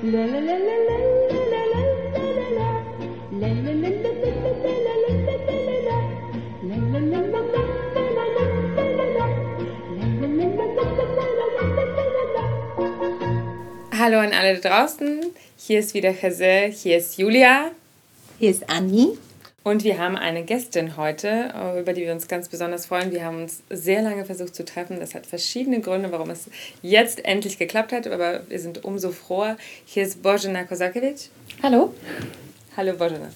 Hallo an alle draußen. Hier ist wieder Chase, hier ist Julia. Hier ist Anni. Und wir haben eine Gästin heute, über die wir uns ganz besonders freuen. Wir haben uns sehr lange versucht zu treffen. Das hat verschiedene Gründe, warum es jetzt endlich geklappt hat, aber wir sind umso froher. Hier ist Božena Kosakiewicz. Hallo. Hallo Božena.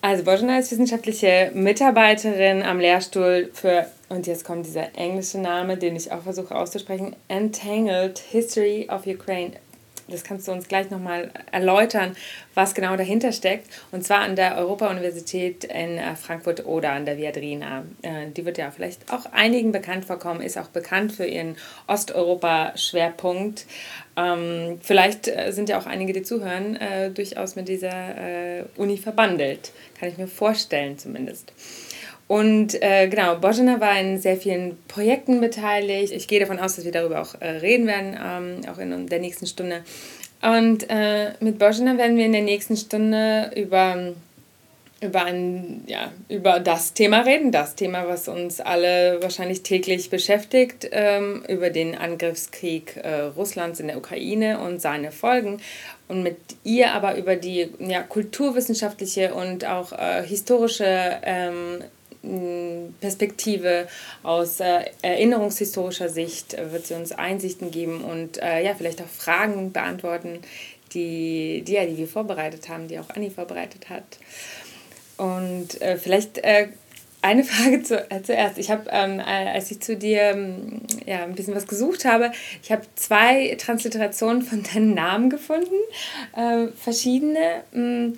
Also Božena ist wissenschaftliche Mitarbeiterin am Lehrstuhl für, und jetzt kommt dieser englische Name, den ich auch versuche auszusprechen, Entangled History of Ukraine das kannst du uns gleich nochmal erläutern, was genau dahinter steckt. Und zwar an der Europa-Universität in äh, Frankfurt oder an der Viadrina. Äh, die wird ja vielleicht auch einigen bekannt vorkommen, ist auch bekannt für ihren Osteuropa-Schwerpunkt. Ähm, vielleicht äh, sind ja auch einige, die zuhören, durchaus mit dieser Uni verbandelt. Kann ich mir vorstellen zumindest. Und äh, genau, Bojana war in sehr vielen Projekten beteiligt. Ich gehe davon aus, dass wir darüber auch äh, reden werden, ähm, auch in der nächsten Stunde. Und äh, mit Bojana werden wir in der nächsten Stunde über, über, ein, ja, über das Thema reden, das Thema, was uns alle wahrscheinlich täglich beschäftigt, ähm, über den Angriffskrieg äh, Russlands in der Ukraine und seine Folgen und mit ihr aber über die ja, kulturwissenschaftliche und auch äh, historische ähm, Perspektive, aus äh, erinnerungshistorischer Sicht äh, wird sie uns Einsichten geben und äh, ja, vielleicht auch Fragen beantworten, die, die, ja, die wir vorbereitet haben, die auch Anni vorbereitet hat. Und äh, vielleicht äh, eine Frage zu, äh, zuerst. Ich habe, ähm, als ich zu dir ähm, ja, ein bisschen was gesucht habe, ich habe zwei Transliterationen von deinen Namen gefunden, verschiedene. Mh,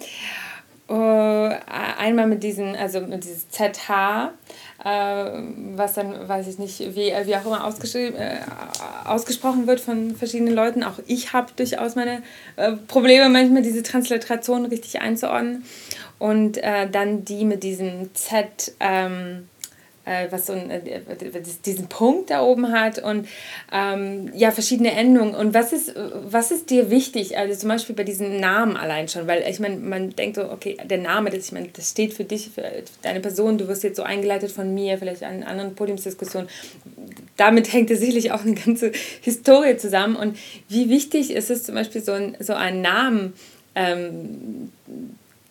Uh, einmal mit diesem, also mit diesem ZH, äh, was dann, weiß ich nicht, wie, wie auch immer äh, ausgesprochen wird von verschiedenen Leuten. Auch ich habe durchaus meine äh, Probleme, manchmal diese Transliteration richtig einzuordnen. Und äh, dann die mit diesem Z. Ähm, äh, was so ein, äh, diesen Punkt da oben hat und ähm, ja, verschiedene Endungen. Und was ist, was ist dir wichtig? Also zum Beispiel bei diesem Namen allein schon, weil ich meine, man denkt so, okay, der Name, das, ich meine, das steht für dich, für deine Person, du wirst jetzt so eingeleitet von mir, vielleicht an anderen Podiumsdiskussionen. Damit hängt ja sicherlich auch eine ganze Historie zusammen. Und wie wichtig ist es zum Beispiel, so ein, so einen Namen ähm,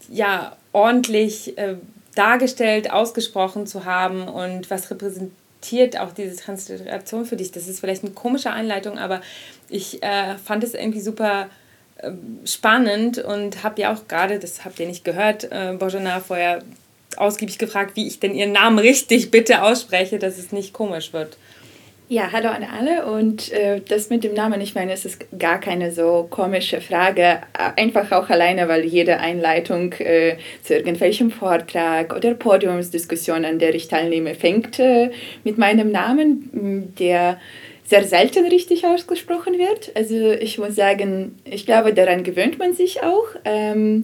ja, ordentlich äh, dargestellt, ausgesprochen zu haben und was repräsentiert auch diese Transliteration für dich. Das ist vielleicht eine komische Einleitung, aber ich äh, fand es irgendwie super äh, spannend und habe ja auch gerade, das habt ihr nicht gehört, äh, Bojana vorher ausgiebig gefragt, wie ich denn ihren Namen richtig bitte ausspreche, dass es nicht komisch wird. Ja, hallo an alle und äh, das mit dem Namen, ich meine, es ist gar keine so komische Frage, einfach auch alleine, weil jede Einleitung äh, zu irgendwelchem Vortrag oder Podiumsdiskussion, an der ich teilnehme, fängt äh, mit meinem Namen, der sehr selten richtig ausgesprochen wird. Also ich muss sagen, ich glaube, daran gewöhnt man sich auch. Ähm,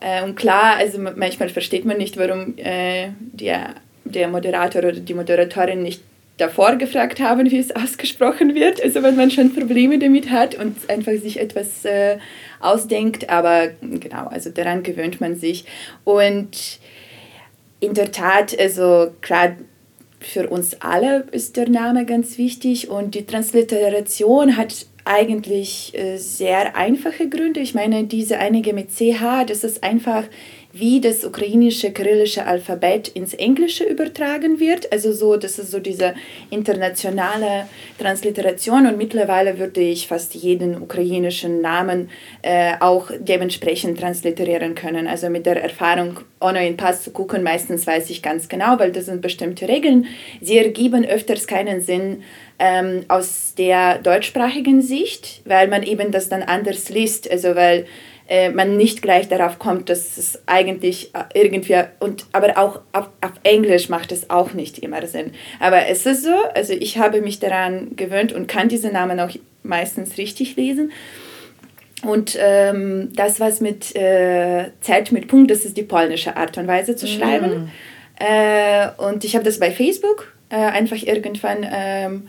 äh, und klar, also manchmal versteht man nicht, warum äh, der, der Moderator oder die Moderatorin nicht davor gefragt haben, wie es ausgesprochen wird. Also wenn man schon Probleme damit hat und einfach sich etwas äh, ausdenkt. Aber genau, also daran gewöhnt man sich. Und in der Tat, also gerade für uns alle ist der Name ganz wichtig und die Transliteration hat eigentlich äh, sehr einfache Gründe. Ich meine, diese einige mit CH, das ist einfach wie das ukrainische kyrillische Alphabet ins Englische übertragen wird. Also so, das ist so diese internationale Transliteration und mittlerweile würde ich fast jeden ukrainischen Namen äh, auch dementsprechend transliterieren können. Also mit der Erfahrung, ohne in Pass zu gucken, meistens weiß ich ganz genau, weil das sind bestimmte Regeln. Sie ergeben öfters keinen Sinn, ähm, aus der deutschsprachigen Sicht, weil man eben das dann anders liest. Also weil äh, man nicht gleich darauf kommt, dass es eigentlich äh, irgendwie und aber auch auf, auf Englisch macht es auch nicht immer Sinn. Aber es ist so, also ich habe mich daran gewöhnt und kann diese Namen auch meistens richtig lesen. Und ähm, das, was mit äh, Z mit Punkt, das ist die polnische Art und Weise zu schreiben. Mm. Äh, und ich habe das bei Facebook äh, einfach irgendwann ähm,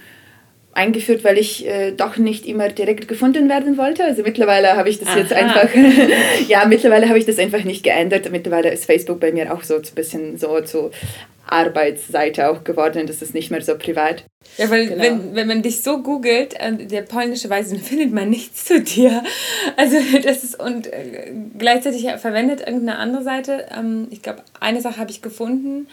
eingeführt, weil ich äh, doch nicht immer direkt gefunden werden wollte. Also mittlerweile habe ich das Aha. jetzt einfach, ja, mittlerweile habe ich das einfach nicht geändert. Mittlerweile ist Facebook bei mir auch so ein bisschen so zu Arbeitsseite auch geworden. Das ist nicht mehr so privat. Ja, weil genau. wenn, wenn man dich so googelt, äh, der polnische Weise, dann findet man nichts zu dir. Also das ist und äh, gleichzeitig verwendet irgendeine andere Seite. Ähm, ich glaube, eine Sache habe ich gefunden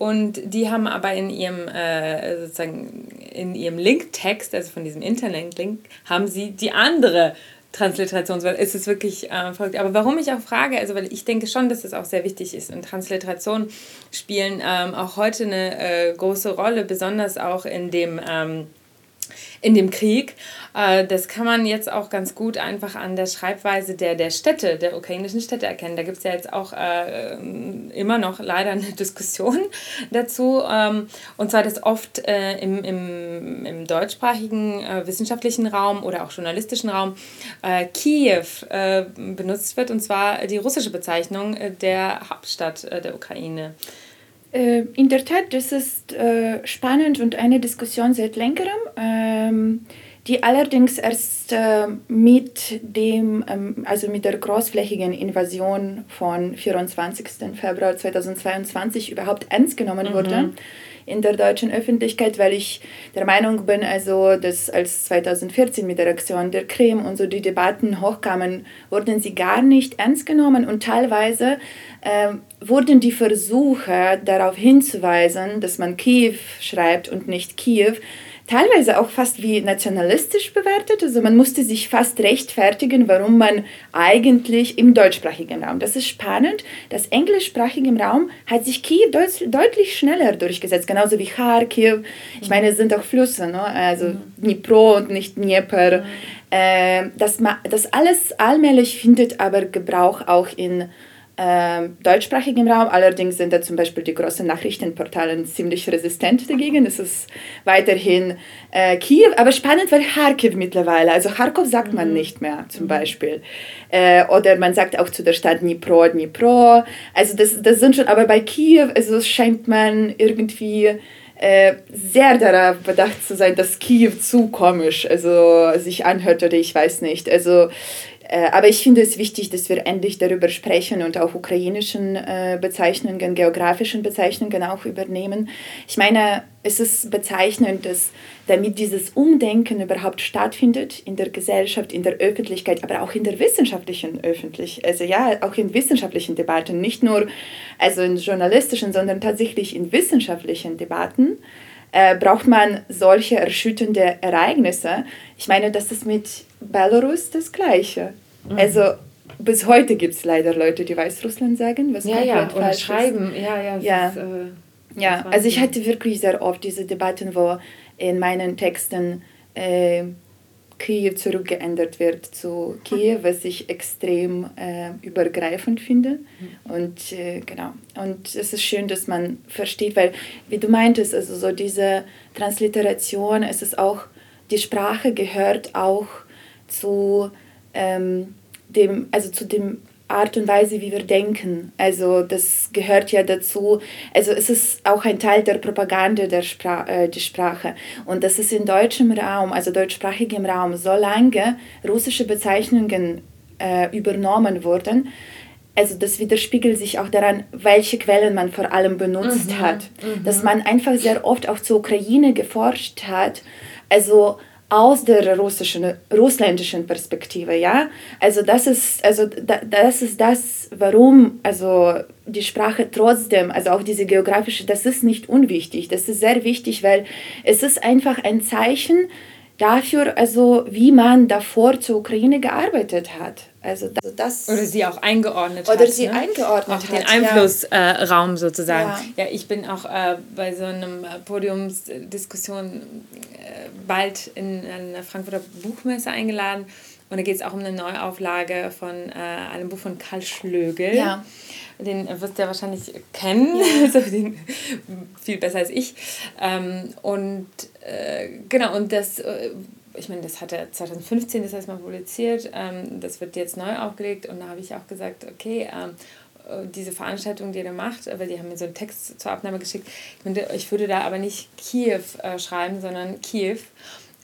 und die haben aber in ihrem, äh, sozusagen in ihrem Linktext, also von diesem Internet-Link, haben sie die andere Transliterationsweise. Es ist wirklich äh, verrückt. Aber warum ich auch frage, also weil ich denke schon, dass es auch sehr wichtig ist und Transliteration spielen ähm, auch heute eine äh, große Rolle, besonders auch in dem ähm, in dem Krieg. Äh, das kann man jetzt auch ganz gut einfach an der Schreibweise der, der Städte, der ukrainischen Städte erkennen. Da gibt es ja jetzt auch äh, immer noch leider eine Diskussion dazu. Ähm, und zwar, dass oft äh, im, im, im deutschsprachigen wissenschaftlichen Raum oder auch journalistischen Raum Kiew benutzt wird, und zwar die russische Bezeichnung der Hauptstadt der Ukraine. Äh, in der Tat, das ist äh, spannend und eine Diskussion seit längerem, ähm, die allerdings erst äh, mit dem, ähm, also mit der großflächigen Invasion von 24. Februar 2022 überhaupt ernst genommen mhm. In der deutschen Öffentlichkeit, weil ich der Meinung bin, also dass als 2014 mit der Aktion der Krim und so die Debatten hochkamen, wurden sie gar nicht ernst genommen und teilweise äh, wurden die Versuche darauf hinzuweisen, dass man Kiew schreibt und nicht Kiew, teilweise auch fast wie nationalistisch bewertet. Also man musste sich fast rechtfertigen, warum man eigentlich im deutschsprachigen Raum. Das ist spannend. Das englischsprachige Raum hat sich Kiew deut deutlich schneller durchgesetzt, genauso wie Kharkiv. Ich meine, es sind auch Flüsse, ne? also mhm. Dnipro und nicht Dnieper. Mhm. Äh, das, das alles allmählich findet aber Gebrauch auch in deutschsprachigem Raum. Allerdings sind da zum Beispiel die großen Nachrichtenportale ziemlich resistent dagegen. Es ist weiterhin äh, Kiew, aber spannend, weil Kharkiv mittlerweile, also Kharkov sagt man mhm. nicht mehr zum mhm. Beispiel. Äh, oder man sagt auch zu der Stadt Dnipro, Dnipro. Also das, das sind schon, aber bei Kiew, also scheint man irgendwie äh, sehr darauf bedacht zu sein, dass Kiew zu komisch also sich anhört oder ich weiß nicht. Also aber ich finde es wichtig, dass wir endlich darüber sprechen und auch ukrainischen äh, Bezeichnungen, geografischen Bezeichnungen auch übernehmen. Ich meine, es ist bezeichnend, dass damit dieses Umdenken überhaupt stattfindet in der Gesellschaft, in der Öffentlichkeit, aber auch in der wissenschaftlichen Öffentlichkeit, also ja, auch in wissenschaftlichen Debatten, nicht nur also in journalistischen, sondern tatsächlich in wissenschaftlichen Debatten. Äh, braucht man solche erschütternde Ereignisse. Ich meine, das ist mit Belarus das Gleiche. Mhm. Also bis heute gibt es leider Leute, die Weißrussland sagen, was ja, ja, oder schreiben. Ist. Ja, ja. Ja. Ist, äh, ja, also ich hatte wirklich sehr oft diese Debatten, wo in meinen Texten äh, Kiew zurückgeändert wird zu Kiew, was ich extrem äh, übergreifend finde. Mhm. Und äh, genau. Und es ist schön, dass man versteht, weil, wie du meintest, also so diese Transliteration, es ist auch, die Sprache gehört auch zu ähm, dem, also zu dem Art und Weise, wie wir denken. Also das gehört ja dazu. Also es ist auch ein Teil der Propaganda der, Spra äh, der Sprache. Und das ist in deutschem Raum, also deutschsprachigem Raum, so lange russische Bezeichnungen äh, übernommen wurden. Also das widerspiegelt sich auch daran, welche Quellen man vor allem benutzt mhm, hat. Mhm. Dass man einfach sehr oft auch zur Ukraine geforscht hat. Also aus der russischen, russländischen Perspektive, ja. Also das ist, also das ist das, warum also die Sprache trotzdem, also auch diese geografische, das ist nicht unwichtig. Das ist sehr wichtig, weil es ist einfach ein Zeichen dafür, also wie man davor zur Ukraine gearbeitet hat. Also das oder sie auch eingeordnet oder hat. Oder sie ne? eingeordnet auch hat. den Einflussraum ja. äh, sozusagen. Ja. ja. ich bin auch äh, bei so einem Podiumsdiskussion äh, bald in einer Frankfurter Buchmesse eingeladen. Und da geht es auch um eine Neuauflage von äh, einem Buch von Karl Schlögel. Ja. Den wirst du ja wahrscheinlich kennen, ja. also den, viel besser als ich. Ähm, und äh, genau, und das äh, ich meine, das hat er 2015 das erstmal publiziert, ähm, das wird jetzt neu aufgelegt und da habe ich auch gesagt, okay, ähm, äh, diese Veranstaltung, die er macht, weil die haben mir so einen Text zur Abnahme geschickt, ich, meine, ich würde da aber nicht Kiew äh, schreiben, sondern Kiew.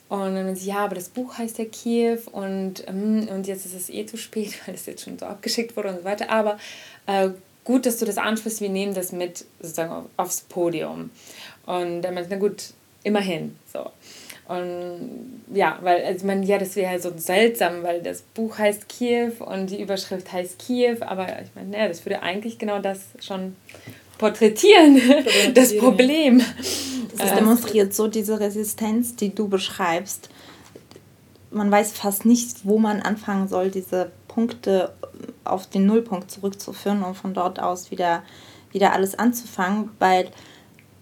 Und dann sie, ja, aber das Buch heißt ja Kiew und, ähm, und jetzt ist es eh zu spät, weil es jetzt schon so abgeschickt wurde und so weiter. Aber äh, gut, dass du das ansprichst, wir nehmen das mit sozusagen aufs Podium. Und dann meinte na gut, immerhin. So. Und ja, weil, also man, ja, das wäre halt so seltsam, weil das Buch heißt Kiew und die Überschrift heißt Kiew, aber ich meine, naja, das würde eigentlich genau das schon porträtieren, das Problem. Das demonstriert so diese Resistenz, die du beschreibst. Man weiß fast nicht, wo man anfangen soll, diese Punkte auf den Nullpunkt zurückzuführen und von dort aus wieder, wieder alles anzufangen, weil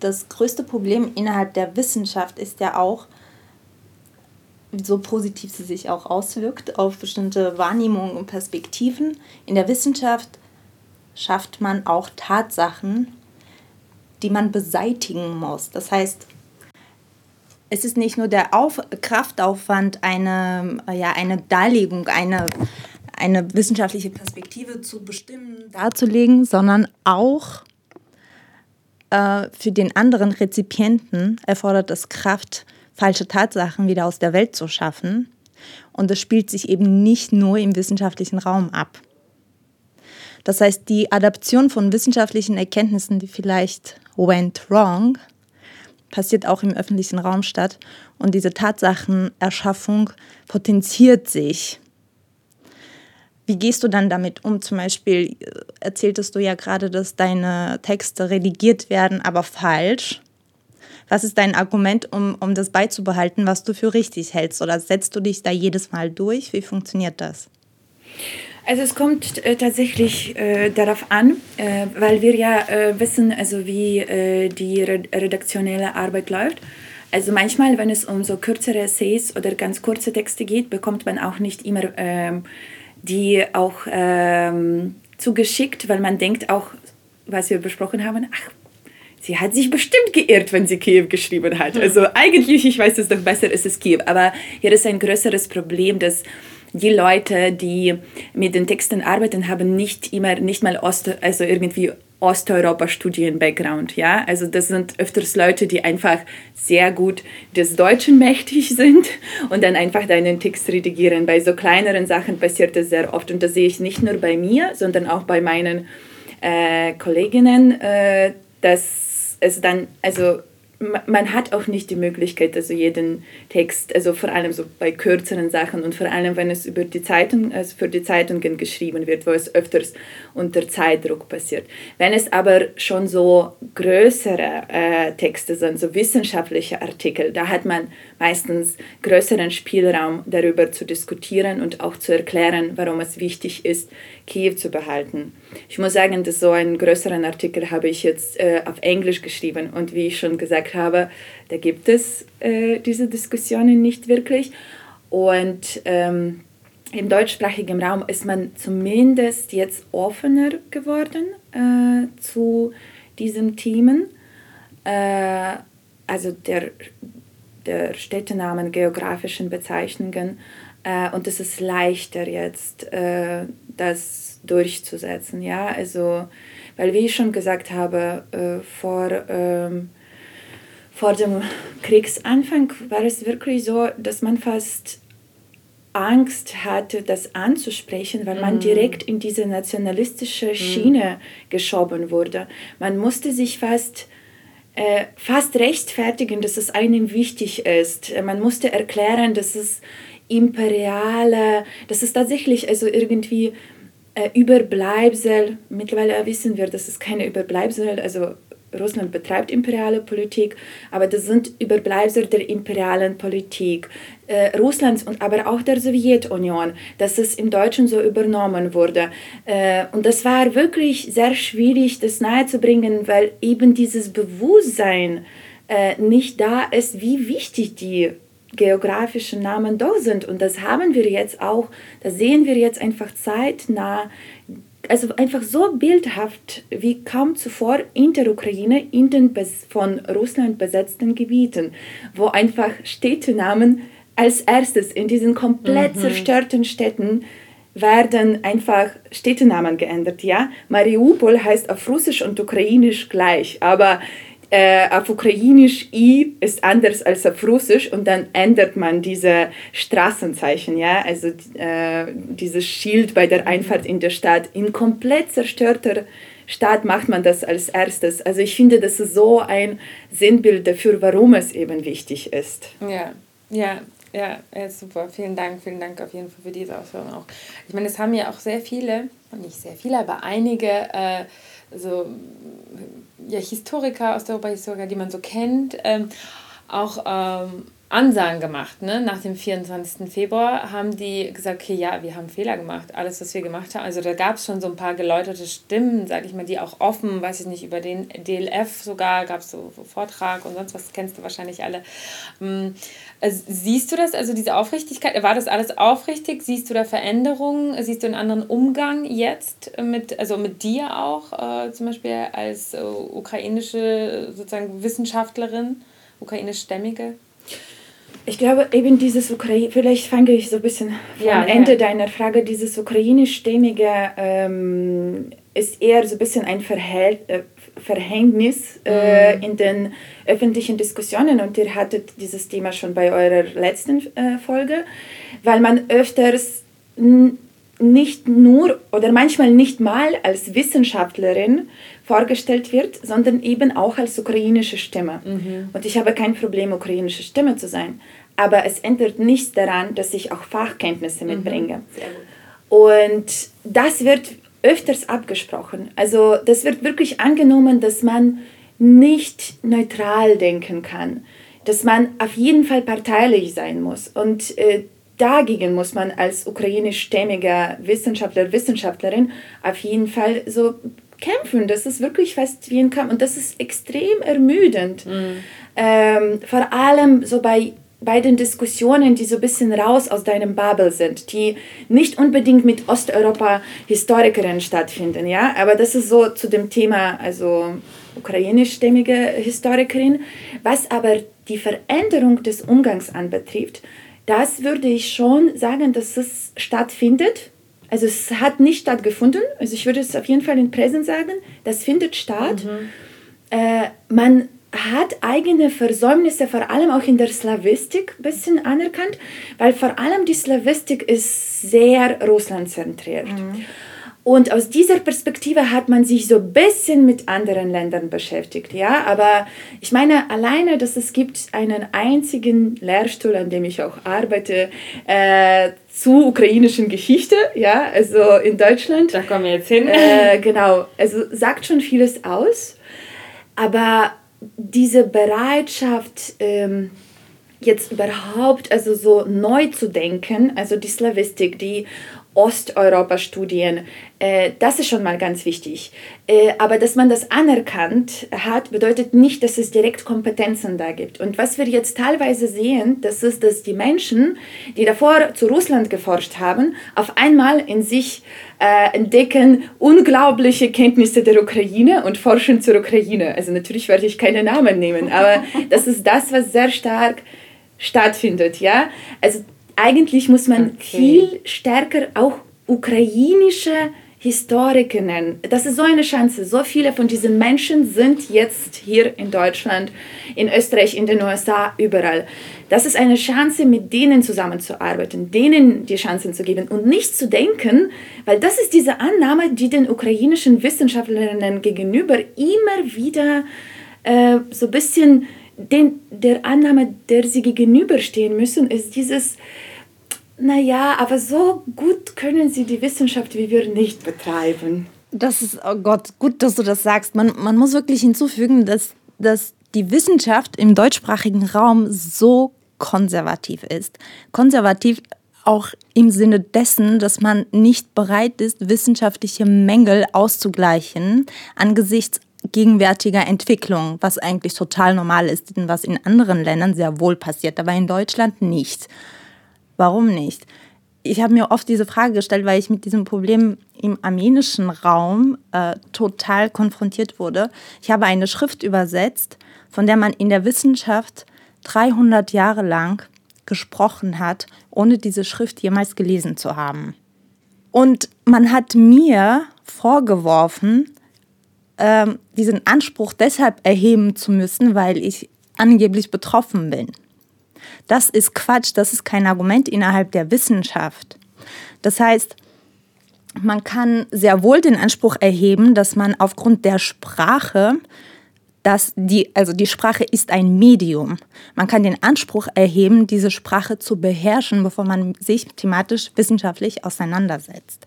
das größte Problem innerhalb der Wissenschaft ist ja auch, so positiv sie sich auch auswirkt auf bestimmte Wahrnehmungen und Perspektiven. In der Wissenschaft schafft man auch Tatsachen, die man beseitigen muss. Das heißt, es ist nicht nur der Auf Kraftaufwand, eine, ja, eine Darlegung, eine, eine wissenschaftliche Perspektive zu bestimmen, darzulegen, sondern auch äh, für den anderen Rezipienten erfordert es Kraft, falsche Tatsachen wieder aus der Welt zu schaffen. Und es spielt sich eben nicht nur im wissenschaftlichen Raum ab. Das heißt, die Adaption von wissenschaftlichen Erkenntnissen, die vielleicht went wrong, passiert auch im öffentlichen Raum statt. Und diese Tatsachenerschaffung potenziert sich. Wie gehst du dann damit um? Zum Beispiel äh, erzähltest du ja gerade, dass deine Texte redigiert werden, aber falsch. Was ist dein Argument, um, um das beizubehalten, was du für richtig hältst? Oder setzt du dich da jedes Mal durch? Wie funktioniert das? Also es kommt äh, tatsächlich äh, darauf an, äh, weil wir ja äh, wissen, also wie äh, die redaktionelle Arbeit läuft. Also manchmal, wenn es um so kürzere Essays oder ganz kurze Texte geht, bekommt man auch nicht immer ähm, die auch ähm, zugeschickt, weil man denkt auch, was wir besprochen haben, ach, sie hat sich bestimmt geirrt, wenn sie Kiew geschrieben hat. Also eigentlich, ich weiß es doch besser, ist es Kiew. Aber hier ist ein größeres Problem, dass die Leute, die mit den Texten arbeiten, haben nicht immer, nicht mal Ost, also irgendwie Osteuropa-Studien-Background, ja. Also das sind öfters Leute, die einfach sehr gut des Deutschen mächtig sind und dann einfach deinen Text redigieren. Bei so kleineren Sachen passiert das sehr oft und das sehe ich nicht nur bei mir, sondern auch bei meinen äh, Kolleginnen, äh, dass es dann, also man hat auch nicht die Möglichkeit, also jeden Text, also vor allem so bei kürzeren Sachen und vor allem, wenn es über die Zeitung, also für die Zeitungen geschrieben wird, wo es öfters unter Zeitdruck passiert. Wenn es aber schon so größere äh, Texte sind, so wissenschaftliche Artikel, da hat man meistens größeren Spielraum darüber zu diskutieren und auch zu erklären, warum es wichtig ist, Kiew zu behalten. Ich muss sagen, dass so einen größeren Artikel habe ich jetzt äh, auf Englisch geschrieben und wie ich schon gesagt habe, da gibt es äh, diese Diskussionen nicht wirklich und ähm, im deutschsprachigen Raum ist man zumindest jetzt offener geworden äh, zu diesen Themen. Äh, also der, der Städtenamen, geografischen Bezeichnungen. Äh, und es ist leichter jetzt, äh, das durchzusetzen. Ja? Also, weil wie ich schon gesagt habe, äh, vor, ähm, vor dem Kriegsanfang war es wirklich so, dass man fast Angst hatte, das anzusprechen, weil man mhm. direkt in diese nationalistische. Schiene mm. geschoben wurde. Man musste sich fast, äh, fast rechtfertigen, dass es einem wichtig ist. Man musste erklären, dass es imperiale, dass es tatsächlich also irgendwie äh, Überbleibsel, mittlerweile wissen wir, dass es keine Überbleibsel, also Russland betreibt imperiale Politik, aber das sind Überbleibsel der imperialen Politik äh, Russlands und aber auch der Sowjetunion, dass es im Deutschen so übernommen wurde. Äh, und das war wirklich sehr schwierig, das nahezubringen, weil eben dieses Bewusstsein äh, nicht da ist, wie wichtig die geografischen Namen da sind. Und das haben wir jetzt auch, das sehen wir jetzt einfach zeitnah also einfach so bildhaft wie kaum zuvor in der Ukraine, in den von Russland besetzten Gebieten, wo einfach Städtenamen als erstes in diesen komplett mhm. zerstörten Städten werden einfach Städtenamen geändert. Ja? Mariupol heißt auf Russisch und Ukrainisch gleich, aber äh, auf Ukrainisch I ist anders als auf Russisch und dann ändert man diese Straßenzeichen, ja, also äh, dieses Schild bei der Einfahrt in der Stadt. In komplett zerstörter Stadt macht man das als erstes. Also ich finde, das ist so ein Sinnbild dafür, warum es eben wichtig ist. Ja, ja, ja, super. Vielen Dank, vielen Dank auf jeden Fall für diese Ausführung auch. Ich meine, es haben ja auch sehr viele, nicht sehr viele, aber einige äh, so ja, Historiker, Osteuropa-Historiker, die man so kennt, ähm, auch ähm, Ansagen gemacht. Ne? Nach dem 24. Februar haben die gesagt, okay, ja, wir haben Fehler gemacht. Alles, was wir gemacht haben. Also da gab es schon so ein paar geläuterte Stimmen, sage ich mal, die auch offen, weiß ich nicht, über den DLF sogar, gab es so, Vortrag und sonst was, kennst du wahrscheinlich alle. Ähm, also, siehst du das, also diese Aufrichtigkeit, war das alles aufrichtig? Siehst du da Veränderungen? Siehst du einen anderen Umgang jetzt mit, also mit dir auch, äh, zum Beispiel als äh, ukrainische sozusagen Wissenschaftlerin, ukrainischstämmige? Ich glaube, eben dieses Ukraine, vielleicht fange ich so ein bisschen vom ja, Ende ja. deiner Frage, dieses ukrainischstämmige ähm, ist eher so ein bisschen ein Verhält, äh, Verhängnis äh, mhm. in den öffentlichen Diskussionen und ihr hattet dieses Thema schon bei eurer letzten äh, Folge, weil man öfters nicht nur oder manchmal nicht mal als Wissenschaftlerin vorgestellt wird, sondern eben auch als ukrainische Stimme. Mhm. Und ich habe kein Problem, ukrainische Stimme zu sein. Aber es ändert nichts daran, dass ich auch Fachkenntnisse mhm. mitbringe. Mhm. Und das wird öfters abgesprochen. Also das wird wirklich angenommen, dass man nicht neutral denken kann, dass man auf jeden Fall parteilich sein muss. Und äh, dagegen muss man als ukrainischstämmiger Wissenschaftler, Wissenschaftlerin auf jeden Fall so kämpfen. Das ist wirklich fast wie ein Kampf und das ist extrem ermüdend. Mhm. Ähm, vor allem so bei, bei den Diskussionen, die so ein bisschen raus aus deinem Bubble sind, die nicht unbedingt mit Osteuropa-Historikerinnen stattfinden, ja, aber das ist so zu dem Thema, also ukrainischstämmige Historikerin, was aber die Veränderung des Umgangs anbetrifft, das würde ich schon sagen, dass es stattfindet also es hat nicht stattgefunden. Also ich würde es auf jeden Fall in Präsent sagen. Das findet statt. Mhm. Äh, man hat eigene Versäumnisse, vor allem auch in der Slawistik, ein bisschen anerkannt, weil vor allem die Slawistik ist sehr russlandzentriert. Mhm. Und aus dieser Perspektive hat man sich so ein bisschen mit anderen Ländern beschäftigt. Ja, aber ich meine alleine, dass es gibt einen einzigen Lehrstuhl, an dem ich auch arbeite, äh, zu ukrainischen Geschichte, ja, also in Deutschland. Da kommen wir jetzt hin. Äh, genau, also sagt schon vieles aus, aber diese Bereitschaft, ähm, jetzt überhaupt also so neu zu denken, also die Slawistik, die Osteuropa-Studien. Äh, das ist schon mal ganz wichtig. Äh, aber dass man das anerkannt hat, bedeutet nicht, dass es direkt Kompetenzen da gibt. Und was wir jetzt teilweise sehen, das ist, dass die Menschen, die davor zu Russland geforscht haben, auf einmal in sich äh, entdecken unglaubliche Kenntnisse der Ukraine und forschen zur Ukraine. Also natürlich werde ich keine Namen nehmen, aber das ist das, was sehr stark stattfindet, ja. Also eigentlich muss man okay. viel stärker auch ukrainische Historiker nennen. Das ist so eine Chance. So viele von diesen Menschen sind jetzt hier in Deutschland, in Österreich, in den USA, überall. Das ist eine Chance, mit denen zusammenzuarbeiten, denen die Chancen zu geben und nicht zu denken, weil das ist diese Annahme, die den ukrainischen Wissenschaftlerinnen gegenüber immer wieder äh, so ein bisschen den, der Annahme, der sie gegenüberstehen müssen, ist dieses, naja, aber so gut können sie die Wissenschaft wie wir nicht betreiben. Das ist, oh Gott, gut, dass du das sagst. Man, man muss wirklich hinzufügen, dass, dass die Wissenschaft im deutschsprachigen Raum so konservativ ist. Konservativ auch im Sinne dessen, dass man nicht bereit ist, wissenschaftliche Mängel auszugleichen angesichts gegenwärtiger Entwicklung, was eigentlich total normal ist was in anderen Ländern sehr wohl passiert, aber in Deutschland nicht. Warum nicht? Ich habe mir oft diese Frage gestellt, weil ich mit diesem Problem im armenischen Raum äh, total konfrontiert wurde. Ich habe eine Schrift übersetzt, von der man in der Wissenschaft 300 Jahre lang gesprochen hat, ohne diese Schrift jemals gelesen zu haben. Und man hat mir vorgeworfen, ähm, diesen Anspruch deshalb erheben zu müssen, weil ich angeblich betroffen bin. Das ist Quatsch, das ist kein Argument innerhalb der Wissenschaft. Das heißt, man kann sehr wohl den Anspruch erheben, dass man aufgrund der Sprache, dass die, also die Sprache ist ein Medium. Man kann den Anspruch erheben, diese Sprache zu beherrschen, bevor man sich thematisch wissenschaftlich auseinandersetzt.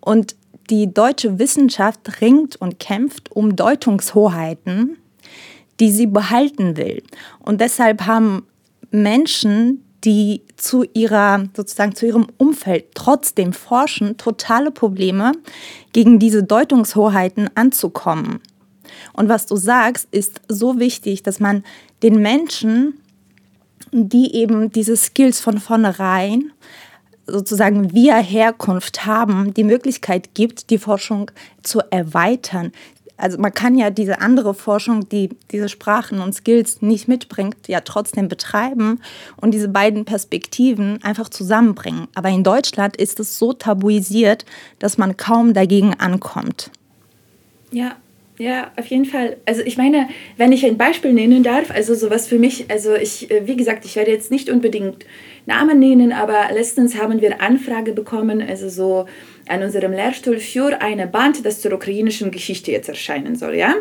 Und die deutsche Wissenschaft ringt und kämpft um Deutungshoheiten, die sie behalten will. Und deshalb haben Menschen, die zu ihrer sozusagen zu ihrem Umfeld trotzdem forschen, totale Probleme gegen diese Deutungshoheiten anzukommen. Und was du sagst, ist so wichtig, dass man den Menschen, die eben diese Skills von vornherein sozusagen via Herkunft haben, die Möglichkeit gibt, die Forschung zu erweitern. Also man kann ja diese andere Forschung, die diese Sprachen und Skills nicht mitbringt, ja trotzdem betreiben und diese beiden Perspektiven einfach zusammenbringen. Aber in Deutschland ist es so tabuisiert, dass man kaum dagegen ankommt. Ja, ja, auf jeden Fall. Also ich meine, wenn ich ein Beispiel nennen darf, also sowas für mich, also ich, äh, wie gesagt, ich werde jetzt nicht unbedingt Namen nennen, aber letztens haben wir Anfrage bekommen, also so an unserem Lehrstuhl für eine Band, das zur ukrainischen Geschichte jetzt erscheinen soll, ja.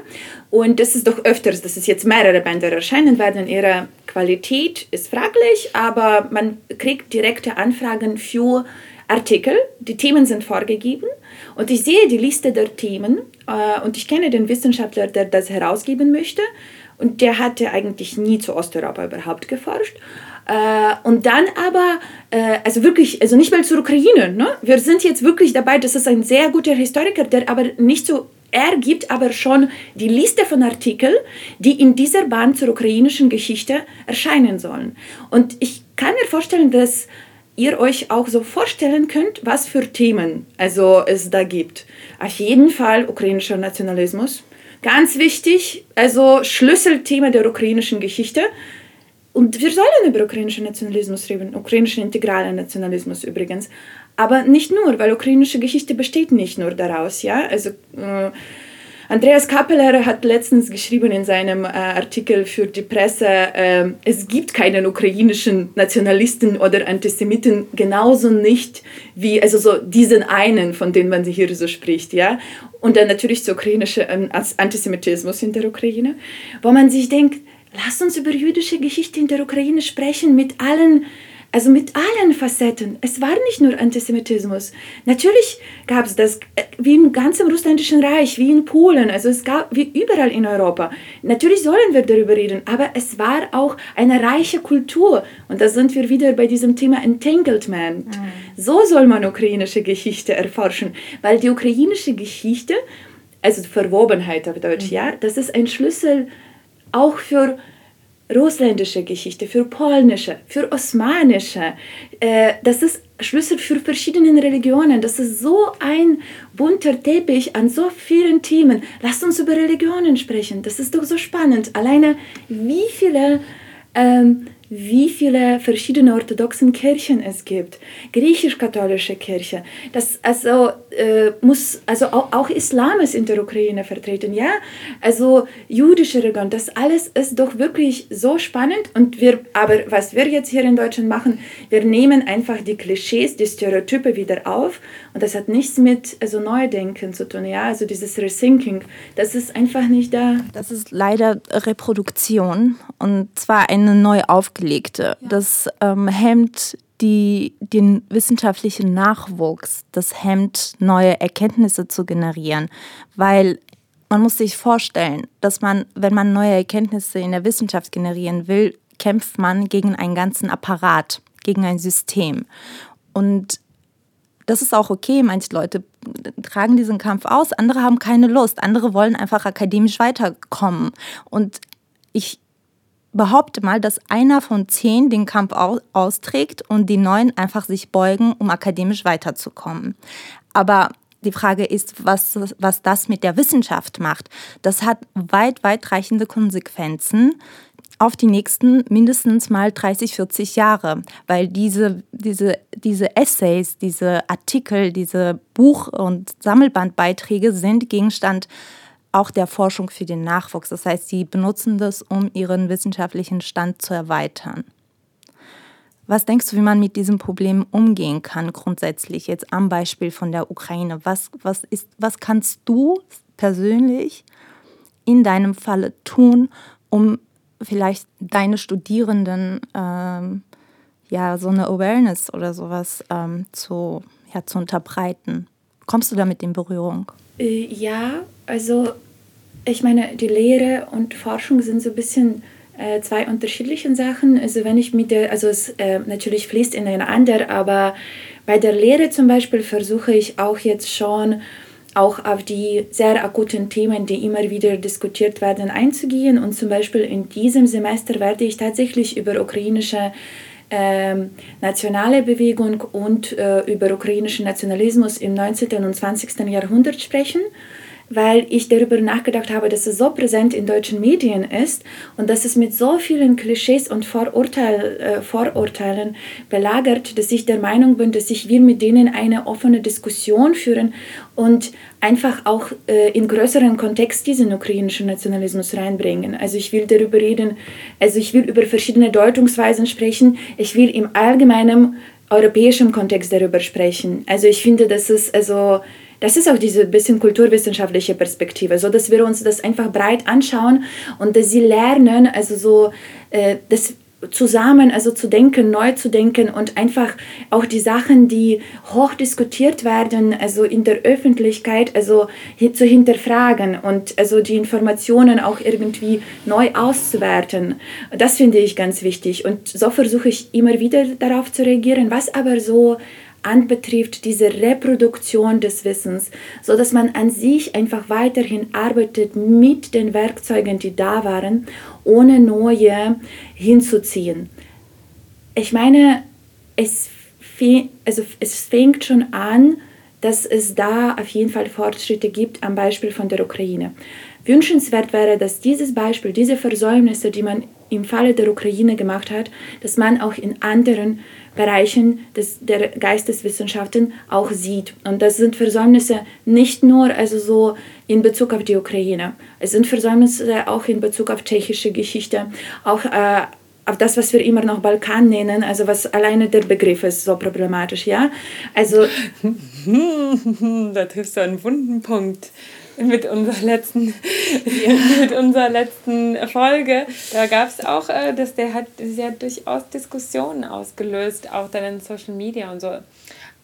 Und das ist doch öfters, dass es jetzt mehrere Bänder erscheinen werden. Ihre Qualität ist fraglich, aber man kriegt direkte Anfragen für Artikel. Die Themen sind vorgegeben und ich sehe die Liste der Themen äh, und ich kenne den Wissenschaftler, der das herausgeben möchte. Und der hatte eigentlich nie zu Osteuropa überhaupt geforscht. Äh, und dann aber, äh, also wirklich, also nicht mal zur Ukraine. Ne? Wir sind jetzt wirklich dabei, das ist ein sehr guter Historiker, der aber nicht so er gibt aber schon die Liste von Artikeln, die in dieser Band zur ukrainischen Geschichte erscheinen sollen. Und ich kann mir vorstellen, dass ihr euch auch so vorstellen könnt, was für Themen also es da gibt. Auf jeden Fall ukrainischer Nationalismus. Ganz wichtig, also Schlüsselthema der ukrainischen Geschichte. Und wir sollen über ukrainischen Nationalismus reden, ukrainischen integralen Nationalismus übrigens. Aber nicht nur, weil ukrainische Geschichte besteht nicht nur daraus. Ja? Also, äh, Andreas Kappeler hat letztens geschrieben in seinem äh, Artikel für die Presse, äh, es gibt keinen ukrainischen Nationalisten oder Antisemiten, genauso nicht wie also so diesen einen, von dem man hier so spricht. Ja? Und dann natürlich der ukrainische ähm, Antisemitismus in der Ukraine, wo man sich denkt, lass uns über jüdische Geschichte in der Ukraine sprechen mit allen also mit allen Facetten. Es war nicht nur Antisemitismus. Natürlich gab es das äh, wie im ganzen russländischen Reich, wie in Polen, also es gab wie überall in Europa. Natürlich sollen wir darüber reden, aber es war auch eine reiche Kultur. Und da sind wir wieder bei diesem Thema Entanglement. Mhm. So soll man ukrainische Geschichte erforschen, weil die ukrainische Geschichte, also Verwobenheit auf Deutsch, mhm. ja, das ist ein Schlüssel auch für russländische Geschichte, für polnische, für osmanische. Äh, das ist Schlüssel für verschiedene Religionen. Das ist so ein bunter Teppich an so vielen Themen. Lasst uns über Religionen sprechen. Das ist doch so spannend. Alleine wie viele ähm, wie viele verschiedene orthodoxen Kirchen es gibt, griechisch-katholische Kirche, das also äh, muss also auch, auch, Islam ist in der Ukraine vertreten, ja, also jüdische Religion, das alles ist doch wirklich so spannend. Und wir, aber was wir jetzt hier in Deutschland machen, wir nehmen einfach die Klischees, die Stereotype wieder auf. Und das hat nichts mit also Neudenken zu tun, ja, also dieses Rethinking, das ist einfach nicht da. Das ist leider Reproduktion. Und zwar eine neu aufgelegte. Ja. Das ähm, hemmt die, den wissenschaftlichen Nachwuchs, das hemmt neue Erkenntnisse zu generieren, weil man muss sich vorstellen, dass man, wenn man neue Erkenntnisse in der Wissenschaft generieren will, kämpft man gegen einen ganzen Apparat, gegen ein System. Und das ist auch okay. Manche Leute tragen diesen Kampf aus, andere haben keine Lust, andere wollen einfach akademisch weiterkommen. Und ich behaupte mal, dass einer von zehn den Kampf austrägt und die neun einfach sich beugen, um akademisch weiterzukommen. Aber die Frage ist, was, was das mit der Wissenschaft macht. Das hat weit, weitreichende Konsequenzen auf die nächsten mindestens mal 30, 40 Jahre, weil diese, diese, diese Essays, diese Artikel, diese Buch- und Sammelbandbeiträge sind Gegenstand auch der Forschung für den Nachwuchs. Das heißt, sie benutzen das, um ihren wissenschaftlichen Stand zu erweitern. Was denkst du, wie man mit diesem Problem umgehen kann, grundsätzlich jetzt am Beispiel von der Ukraine? Was, was, ist, was kannst du persönlich in deinem Falle tun, um vielleicht deine Studierenden ähm, ja so eine Awareness oder sowas ähm, zu, ja, zu unterbreiten? Kommst du damit in Berührung? Äh, ja, also ich meine, die Lehre und Forschung sind so ein bisschen äh, zwei unterschiedliche Sachen. Also wenn ich mit der, also es äh, natürlich fließt ineinander, aber bei der Lehre zum Beispiel versuche ich auch jetzt schon auch auf die sehr akuten Themen, die immer wieder diskutiert werden, einzugehen. Und zum Beispiel in diesem Semester werde ich tatsächlich über ukrainische ähm, nationale Bewegung und äh, über ukrainischen Nationalismus im 19. und 20. Jahrhundert sprechen weil ich darüber nachgedacht habe, dass es so präsent in deutschen Medien ist und dass es mit so vielen Klischees und Vorurteil, äh, Vorurteilen belagert, dass ich der Meinung bin, dass ich wir mit denen eine offene Diskussion führen und einfach auch äh, in größeren Kontext diesen ukrainischen Nationalismus reinbringen. Also ich will darüber reden, also ich will über verschiedene Deutungsweisen sprechen, ich will im allgemeinen europäischen Kontext darüber sprechen. Also ich finde, dass es also das ist auch diese bisschen kulturwissenschaftliche Perspektive, so dass wir uns das einfach breit anschauen und dass sie lernen, also so äh, das zusammen, also zu denken, neu zu denken und einfach auch die Sachen, die hoch diskutiert werden, also in der Öffentlichkeit, also zu hinterfragen und also die Informationen auch irgendwie neu auszuwerten. Das finde ich ganz wichtig und so versuche ich immer wieder darauf zu reagieren, was aber so anbetrifft, diese Reproduktion des Wissens, so dass man an sich einfach weiterhin arbeitet mit den Werkzeugen, die da waren, ohne neue hinzuziehen. Ich meine, es, also es fängt schon an, dass es da auf jeden Fall Fortschritte gibt am Beispiel von der Ukraine. Wünschenswert wäre, dass dieses Beispiel, diese Versäumnisse, die man im Falle der Ukraine gemacht hat, dass man auch in anderen Bereichen des, der Geisteswissenschaften auch sieht. Und das sind Versäumnisse nicht nur also so in Bezug auf die Ukraine, es sind Versäumnisse auch in Bezug auf tschechische Geschichte, auch äh, auf das, was wir immer noch Balkan nennen, also was alleine der Begriff ist so problematisch, ja. Also da triffst du einen wunden Punkt mit unserer letzten, mit unserer letzten Folge. Da gab es auch, äh, dass der hat, sie hat durchaus Diskussionen ausgelöst, auch dann in Social Media und so.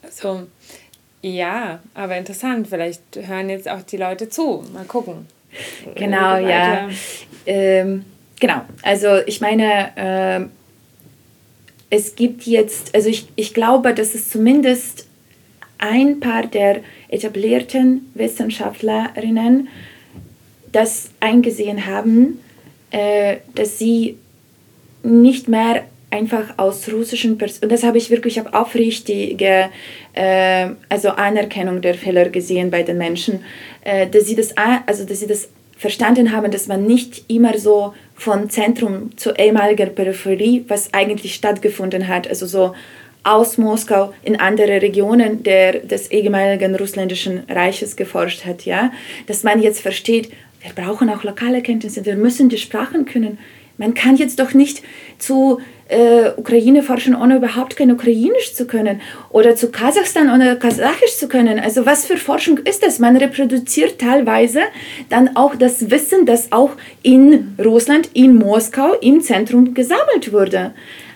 Also, ja, aber interessant. Vielleicht hören jetzt auch die Leute zu. Mal gucken. Genau, ja. Ähm, genau. Also ich meine, äh, es gibt jetzt, also ich, ich glaube, dass es zumindest ein paar der etablierten Wissenschaftlerinnen das eingesehen haben, äh, dass sie nicht mehr einfach aus russischen Pers und das habe ich wirklich auf aufrichtige äh, also Anerkennung der Fehler gesehen bei den Menschen, äh, dass sie das also dass sie das verstanden haben, dass man nicht immer so von Zentrum zu ehemaliger Peripherie, was eigentlich stattgefunden hat, also so aus Moskau in andere Regionen der, des ehemaligen russländischen Reiches geforscht hat, ja, dass man jetzt versteht, wir brauchen auch lokale Kenntnisse, wir müssen die Sprachen können. Man kann jetzt doch nicht zu äh, Ukraine forschen, ohne überhaupt kein Ukrainisch zu können oder zu Kasachstan ohne Kasachisch zu können. Also was für Forschung ist das? Man reproduziert teilweise dann auch das Wissen, das auch in Russland, in Moskau, im Zentrum gesammelt wurde.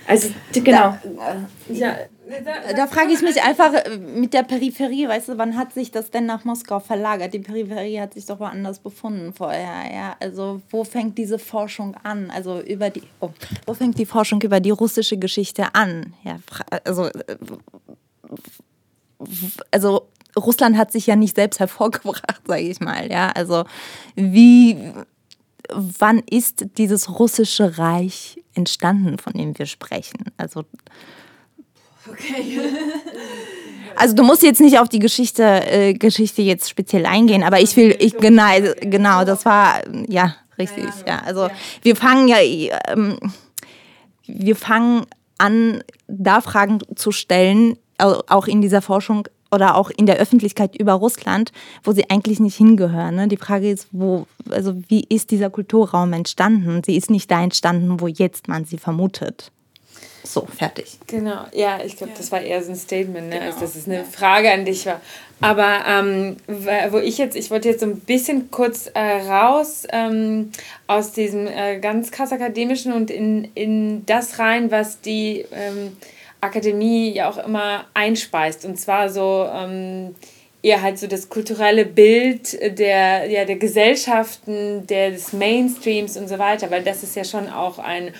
Also genau. Da, ja, da, da frage ich mich einfach äh, mit der Peripherie, weißt du, wann hat sich das denn nach Moskau verlagert? Die Peripherie hat sich doch woanders befunden vorher, ja. Also wo fängt diese Forschung an? Also über die, oh, wo fängt die Forschung über die russische Geschichte an? Ja, also, äh, also Russland hat sich ja nicht selbst hervorgebracht, sage ich mal, ja. Also wie, wann ist dieses russische Reich entstanden, von dem wir sprechen? Also Okay. Also du musst jetzt nicht auf die Geschichte, äh, Geschichte jetzt speziell eingehen, aber ich will, ich genau, genau, das war ja richtig. Ja, also wir fangen ja, ähm, wir fangen an, da Fragen zu stellen, auch in dieser Forschung, oder auch in der Öffentlichkeit über Russland, wo sie eigentlich nicht hingehören. Ne? Die Frage ist, wo, also wie ist dieser Kulturraum entstanden? Sie ist nicht da entstanden, wo jetzt man sie vermutet. So, fertig. Genau, ja, ich glaube, ja. das war eher so ein Statement, ne? Genau. also dass es eine Frage an dich war. Aber ähm, wo ich jetzt, ich wollte jetzt so ein bisschen kurz äh, raus ähm, aus diesem äh, ganz krass akademischen und in, in das rein, was die ähm, Akademie ja auch immer einspeist. Und zwar so ähm, eher halt so das kulturelle Bild der, ja, der Gesellschaften, des Mainstreams und so weiter, weil das ist ja schon auch ein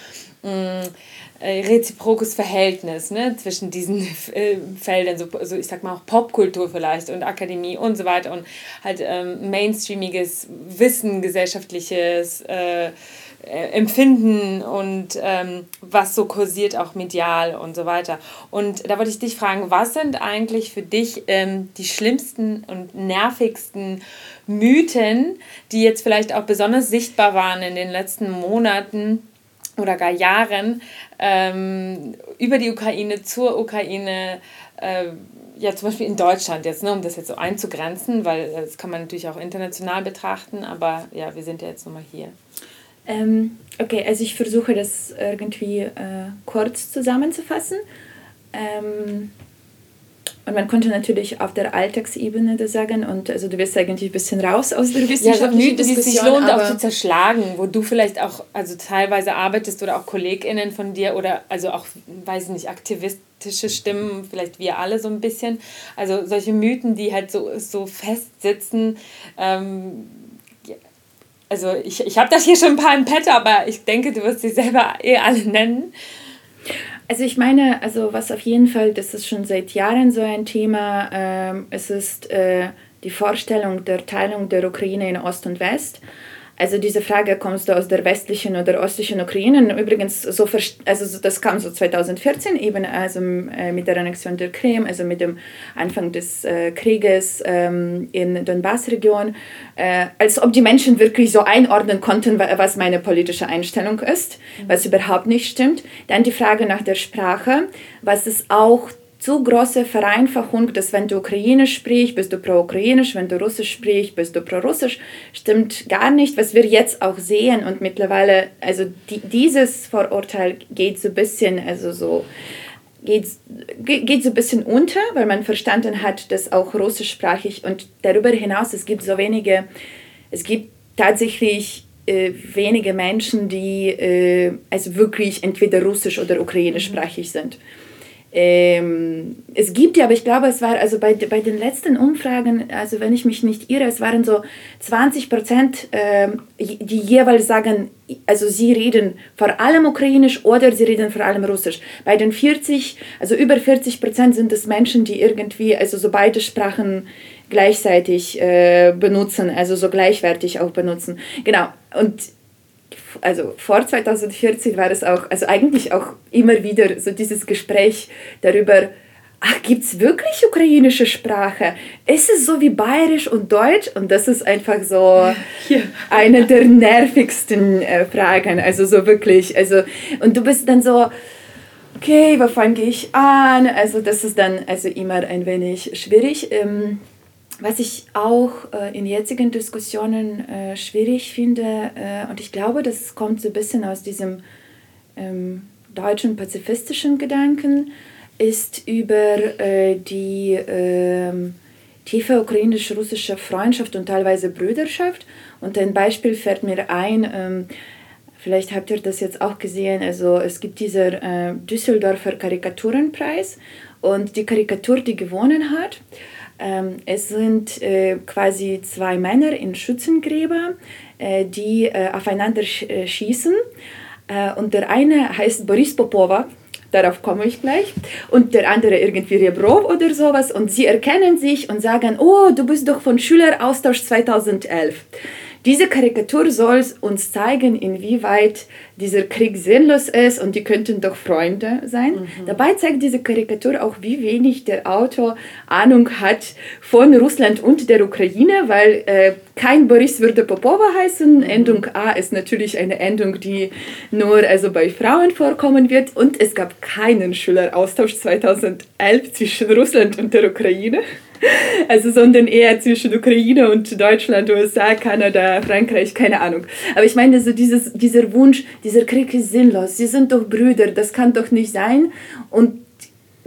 mh, mm, äh, reziprokes Verhältnis ne, zwischen diesen äh, Feldern, so, so ich sag mal auch Popkultur vielleicht und Akademie und so weiter. Und halt ähm, mainstreamiges Wissen, gesellschaftliches äh, Empfinden und ähm, was so kursiert auch medial und so weiter. Und da wollte ich dich fragen, was sind eigentlich für dich ähm, die schlimmsten und nervigsten Mythen, die jetzt vielleicht auch besonders sichtbar waren in den letzten Monaten oder gar Jahren ähm, über die Ukraine, zur Ukraine, äh, ja zum Beispiel in Deutschland jetzt, ne, um das jetzt so einzugrenzen, weil das kann man natürlich auch international betrachten, aber ja, wir sind ja jetzt nochmal hier. Ähm, okay, also ich versuche das irgendwie äh, kurz zusammenzufassen. Ähm, und man konnte natürlich auf der Alltagsebene das sagen und also du wirst eigentlich ein bisschen raus aus der wissenschaftlichen ja, Diskussion. Ja, sich lohnt auch zu zerschlagen, wo du vielleicht auch also teilweise arbeitest oder auch KollegInnen von dir oder also auch, weiß ich nicht, aktivistische Stimmen, vielleicht wir alle so ein bisschen. Also solche Mythen, die halt so, so festsitzen, ähm, also ich, ich habe das hier schon ein paar im Pet, aber ich denke, du wirst sie selber eh alle nennen. Also ich meine, also was auf jeden Fall, das ist schon seit Jahren so ein Thema, ähm, es ist äh, die Vorstellung der Teilung der Ukraine in Ost und West. Also diese Frage, kommst du aus der westlichen oder östlichen Ukraine? Übrigens, so also das kam so 2014 eben, also äh, mit der Annexion der Krim, also mit dem Anfang des äh, Krieges ähm, in Donbass-Region, äh, als ob die Menschen wirklich so einordnen konnten, was meine politische Einstellung ist, was überhaupt nicht stimmt. Dann die Frage nach der Sprache, was es auch zu große Vereinfachung, dass wenn du Ukrainisch sprichst, bist du pro-ukrainisch, wenn du Russisch sprichst, bist du pro-russisch, stimmt gar nicht, was wir jetzt auch sehen und mittlerweile, also die, dieses Vorurteil geht so ein bisschen, also so, geht, geht so ein bisschen unter, weil man verstanden hat, dass auch russischsprachig und darüber hinaus, es gibt so wenige, es gibt tatsächlich äh, wenige Menschen, die äh, also wirklich entweder russisch oder ukrainischsprachig sind. Ähm, es gibt ja, aber ich glaube, es war also bei, bei den letzten Umfragen, also wenn ich mich nicht irre, es waren so 20 Prozent, äh, die jeweils sagen, also sie reden vor allem Ukrainisch oder sie reden vor allem Russisch. Bei den 40, also über 40 Prozent sind es Menschen, die irgendwie, also so beide Sprachen gleichzeitig äh, benutzen, also so gleichwertig auch benutzen. Genau. Und also vor 2014 war es auch, also eigentlich auch immer wieder so dieses Gespräch darüber, ach, gibt es wirklich ukrainische Sprache? Ist es so wie Bayerisch und Deutsch? Und das ist einfach so ja. eine der nervigsten äh, Fragen. Also so wirklich, also, und du bist dann so, okay, wo fange ich an? Also das ist dann also immer ein wenig schwierig. Ähm, was ich auch äh, in jetzigen Diskussionen äh, schwierig finde, äh, und ich glaube, das kommt so ein bisschen aus diesem ähm, deutschen pazifistischen Gedanken, ist über äh, die ähm, tiefe ukrainisch-russische Freundschaft und teilweise Brüderschaft. Und ein Beispiel fällt mir ein, ähm, vielleicht habt ihr das jetzt auch gesehen, also es gibt diesen äh, Düsseldorfer Karikaturenpreis und die Karikatur, die gewonnen hat, ähm, es sind äh, quasi zwei Männer in Schützengräber, äh, die äh, aufeinander schießen. und der eine heißt Boris Popova, darauf komme ich gleich, und der andere irgendwie Rebrov oder sowas. Und sie erkennen sich und sagen, oh, du bist doch von Schüleraustausch 2011. diese Karikatur soll uns zeigen, inwieweit dieser Krieg sinnlos ist und die könnten doch Freunde sein. Mhm. Dabei zeigt diese Karikatur auch, wie wenig der Autor Ahnung hat von Russland und der Ukraine, weil äh, kein Boris würde Popova heißen. Mhm. Endung A ist natürlich eine Endung, die nur also bei Frauen vorkommen wird. Und es gab keinen Schüleraustausch 2011 zwischen Russland und der Ukraine. Also, sondern eher zwischen Ukraine und Deutschland, USA, Kanada, Frankreich, keine Ahnung. Aber ich meine, so dieses, dieser Wunsch, dieser Krieg ist sinnlos, sie sind doch Brüder, das kann doch nicht sein. Und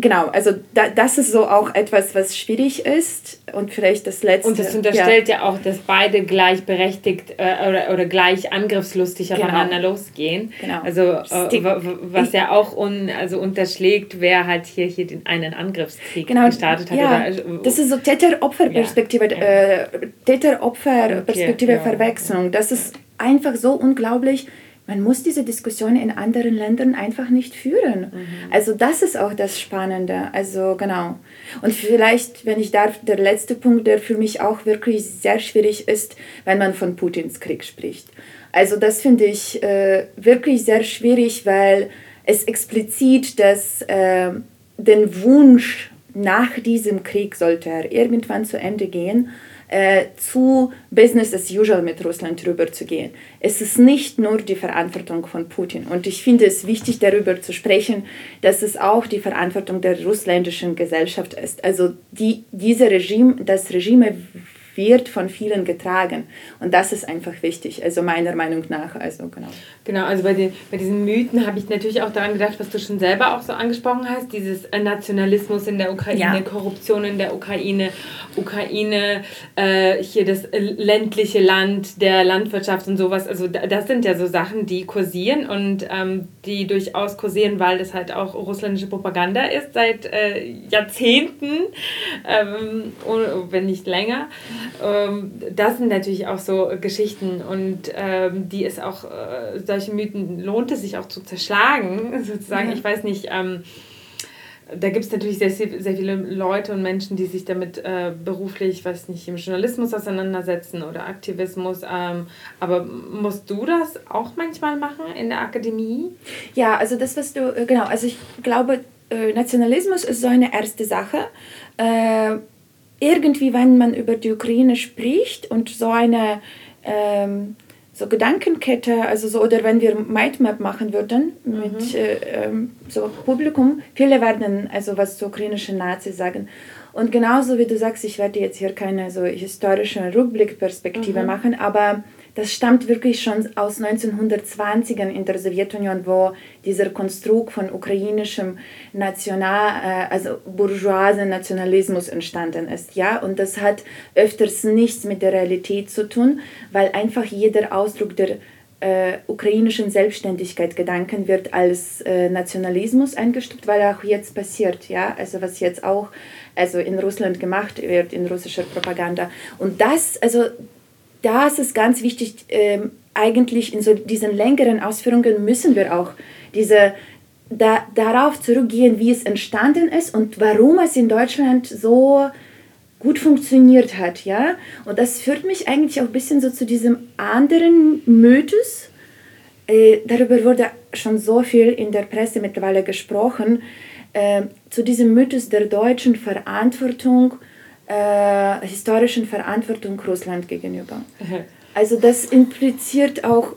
genau, also da, das ist so auch etwas, was schwierig ist und vielleicht das letzte. Und das unterstellt ja, ja auch, dass beide gleichberechtigt äh, oder, oder gleich angriffslustig genau. aufeinander losgehen. Genau. Also äh, was ja auch un, also unterschlägt, wer halt hier, hier den einen Angriffskrieg genau. gestartet hat. Ja, oder, das ist so Täter-Opfer-Perspektive, ja. äh, Täter-Opfer-Perspektive, Verwechslung. Das ist einfach so unglaublich man muss diese Diskussion in anderen Ländern einfach nicht führen. Mhm. Also das ist auch das Spannende. Also genau. Und vielleicht, wenn ich darf, der letzte Punkt, der für mich auch wirklich sehr schwierig ist, wenn man von Putins Krieg spricht. Also das finde ich äh, wirklich sehr schwierig, weil es explizit das, äh, den Wunsch nach diesem Krieg sollte er irgendwann zu Ende gehen äh, zu Business as usual mit Russland rüber zu gehen. Es ist nicht nur die Verantwortung von Putin. Und ich finde es wichtig, darüber zu sprechen, dass es auch die Verantwortung der russländischen Gesellschaft ist. Also die, diese Regime, das Regime wird von vielen getragen. Und das ist einfach wichtig, also meiner Meinung nach. Also genau. Genau, also bei, den, bei diesen Mythen habe ich natürlich auch daran gedacht, was du schon selber auch so angesprochen hast, dieses Nationalismus in der Ukraine, ja. Korruption in der Ukraine, Ukraine, äh, hier das ländliche Land der Landwirtschaft und sowas. Also das sind ja so Sachen, die kursieren und ähm, die durchaus kursieren, weil das halt auch russländische Propaganda ist seit äh, Jahrzehnten, ähm, wenn nicht länger. Ähm, das sind natürlich auch so Geschichten und ähm, die ist auch, äh, solche Mythen lohnt es sich auch zu zerschlagen, sozusagen. Ja. Ich weiß nicht, ähm, da gibt es natürlich sehr, sehr viele Leute und Menschen, die sich damit äh, beruflich, weiß nicht, im Journalismus auseinandersetzen oder Aktivismus. Ähm, aber musst du das auch manchmal machen in der Akademie? Ja, also das, was du, äh, genau, also ich glaube, äh, Nationalismus ist so eine erste Sache. Äh, irgendwie, wenn man über die Ukraine spricht und so eine ähm, so Gedankenkette, also so, oder wenn wir Mindmap machen würden mit mhm. äh, ähm, so Publikum, viele werden also was zu ukrainischen Nazis sagen. Und genauso wie du sagst, ich werde jetzt hier keine so historische Rückblickperspektive mhm. machen, aber das stammt wirklich schon aus 1920ern in der Sowjetunion, wo dieser Konstrukt von ukrainischem National, äh, also bourgeoisen Nationalismus entstanden ist. Ja? Und das hat öfters nichts mit der Realität zu tun, weil einfach jeder Ausdruck der äh, ukrainischen Selbstständigkeit Gedanken wird als äh, Nationalismus eingestuft, weil auch jetzt passiert, ja, also was jetzt auch also in Russland gemacht wird in russischer Propaganda und das also das ist ganz wichtig. Ähm, eigentlich in so diesen längeren Ausführungen müssen wir auch diese, da, darauf zurückgehen, wie es entstanden ist und warum es in Deutschland so gut funktioniert hat. Ja? Und das führt mich eigentlich auch ein bisschen so zu diesem anderen Mythos. Äh, darüber wurde schon so viel in der Presse mittlerweile gesprochen. Äh, zu diesem Mythos der deutschen Verantwortung äh, historischen Verantwortung Russland gegenüber. Also das impliziert auch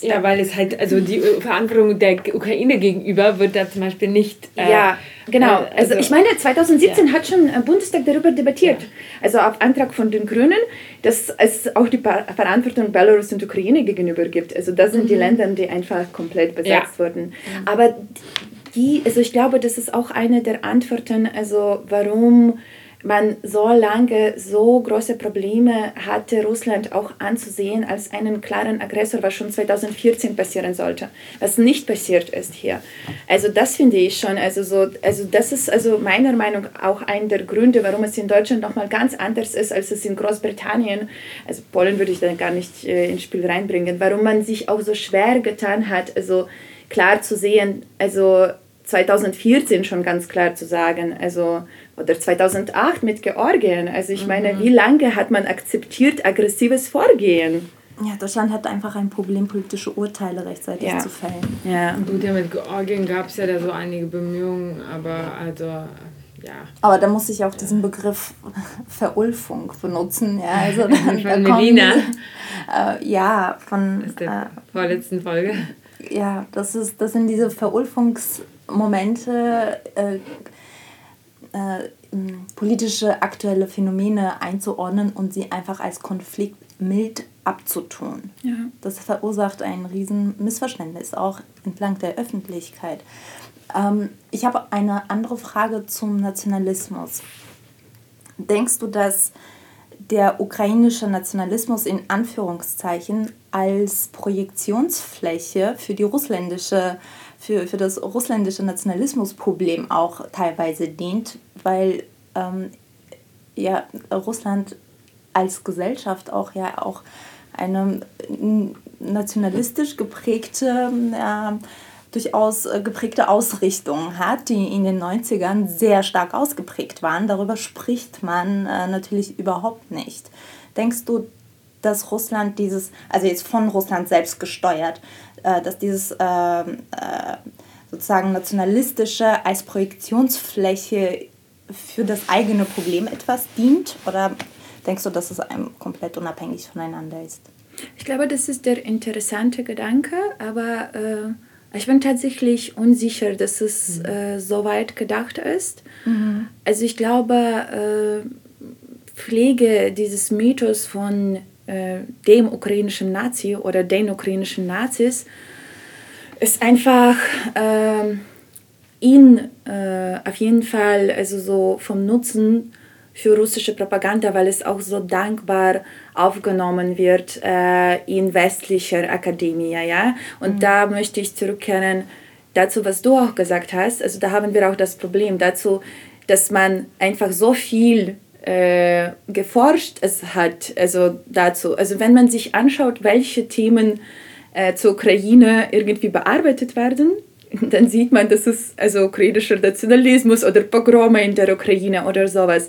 ja, weil es halt, also die Verantwortung der Ukraine gegenüber wird da zum Beispiel nicht. Äh, ja, genau. Äh, also, also, ich meine, 2017 ja. hat schon ein Bundestag darüber debattiert. Ja. Also auf Antrag von den Grünen, dass es auch die Verantwortung Belarus und Ukraine gegenüber gibt. Also das sind mhm. die Länder, die einfach komplett besetzt ja. wurden. Mhm. Aber die, also ich glaube, das ist auch eine der Antworten, also warum man so lange so große Probleme hatte, Russland auch anzusehen als einen klaren Aggressor, was schon 2014 passieren sollte, was nicht passiert ist hier. Also das finde ich schon, also so, also das ist also meiner Meinung nach auch einer der Gründe, warum es in Deutschland nochmal ganz anders ist, als es in Großbritannien, also Polen würde ich dann gar nicht äh, ins Spiel reinbringen, warum man sich auch so schwer getan hat, also klar zu sehen, also 2014 schon ganz klar zu sagen, also oder 2008 mit Georgien. Also ich meine, mhm. wie lange hat man akzeptiert aggressives Vorgehen? Ja, Deutschland hat einfach ein Problem, politische Urteile rechtzeitig ja. zu fällen. Ja. Gut, ja, mit Georgien gab es ja da so einige Bemühungen, aber also ja. Aber da muss ich auch diesen Begriff Verulfung benutzen. Ja, also dann, von Melina. Äh, ja, von Aus der äh, vorletzten Folge. Ja, das, ist, das sind diese Verulfungsmomente, äh, äh, politische aktuelle Phänomene einzuordnen und sie einfach als Konflikt mild abzutun. Ja. Das verursacht ein riesen Missverständnis, auch entlang der Öffentlichkeit. Ähm, ich habe eine andere Frage zum Nationalismus. Denkst du, dass der ukrainische Nationalismus in Anführungszeichen als Projektionsfläche für die russländische für, für das russländische Nationalismusproblem auch teilweise dient, weil ähm, ja, Russland als Gesellschaft auch ja auch eine nationalistisch geprägte, äh, durchaus geprägte Ausrichtung hat, die in den 90ern sehr stark ausgeprägt waren. Darüber spricht man äh, natürlich überhaupt nicht. Denkst du, dass Russland dieses, also jetzt von Russland selbst gesteuert, äh, dass dieses äh, äh, sozusagen nationalistische als Projektionsfläche für das eigene Problem etwas dient? Oder denkst du, dass es einem komplett unabhängig voneinander ist? Ich glaube, das ist der interessante Gedanke, aber äh, ich bin tatsächlich unsicher, dass es mhm. äh, so weit gedacht ist. Mhm. Also ich glaube, äh, Pflege dieses Mythos von äh, dem ukrainischen Nazi oder den ukrainischen Nazis ist einfach äh, ihn äh, auf jeden Fall also so vom Nutzen für russische Propaganda, weil es auch so dankbar aufgenommen wird äh, in westlicher Akademie. Ja? Und mhm. da möchte ich zurückkehren dazu, was du auch gesagt hast. Also da haben wir auch das Problem dazu, dass man einfach so viel äh, geforscht es hat, also dazu. Also wenn man sich anschaut, welche Themen äh, zur Ukraine irgendwie bearbeitet werden, dann sieht man, dass es also ukrainischer Nationalismus oder Pogrome in der Ukraine oder sowas.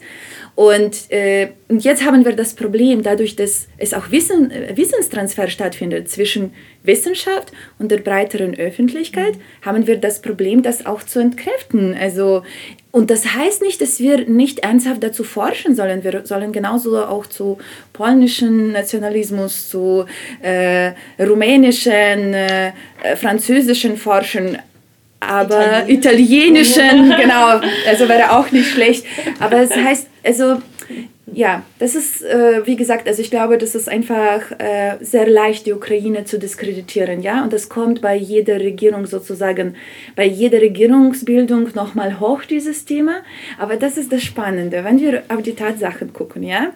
Und, äh, und jetzt haben wir das Problem, dadurch, dass es auch Wissen, äh, Wissenstransfer stattfindet zwischen Wissenschaft und der breiteren Öffentlichkeit, mhm. haben wir das Problem, das auch zu entkräften. Also, und das heißt nicht, dass wir nicht ernsthaft dazu forschen sollen. Wir sollen genauso auch zu polnischen Nationalismus, zu äh, rumänischen, äh, französischen forschen aber italienischen, genau, also wäre auch nicht schlecht. Aber es heißt, also ja, das ist, äh, wie gesagt, also ich glaube, das ist einfach äh, sehr leicht, die Ukraine zu diskreditieren, ja, und das kommt bei jeder Regierung sozusagen, bei jeder Regierungsbildung nochmal hoch, dieses Thema. Aber das ist das Spannende, wenn wir auf die Tatsachen gucken, ja.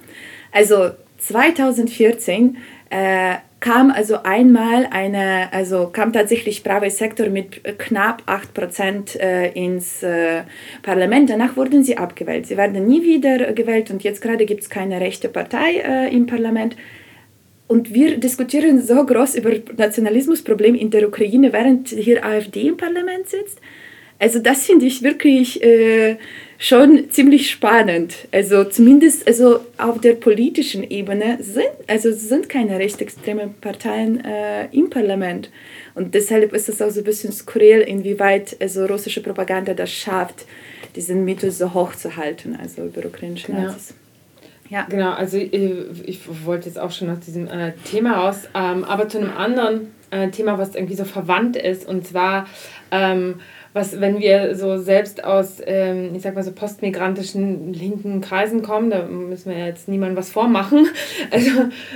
Also 2014 äh, kam also einmal eine, also kam tatsächlich Private Sektor mit knapp 8% äh, ins äh, Parlament. Danach wurden sie abgewählt. Sie werden nie wieder gewählt und jetzt gerade gibt es keine rechte Partei äh, im Parlament. Und wir diskutieren so groß über Nationalismusproblem in der Ukraine, während hier AfD im Parlament sitzt. Also das finde ich wirklich äh, schon ziemlich spannend. Also zumindest also auf der politischen Ebene sind, also sind keine rechtsextremen Parteien äh, im Parlament. Und deshalb ist es auch so ein bisschen skurril, inwieweit also russische Propaganda das schafft, diesen Mythos so hoch zu halten, also über ukrainische Nazis. Ja. Genau, also ich, ich, wollte jetzt auch schon nach diesem äh, Thema raus, ähm, aber zu einem anderen äh, Thema, was irgendwie so verwandt ist, und zwar ähm, was, wenn wir so selbst aus, ähm, ich sag mal so postmigrantischen linken Kreisen kommen, da müssen wir jetzt niemandem was vormachen, also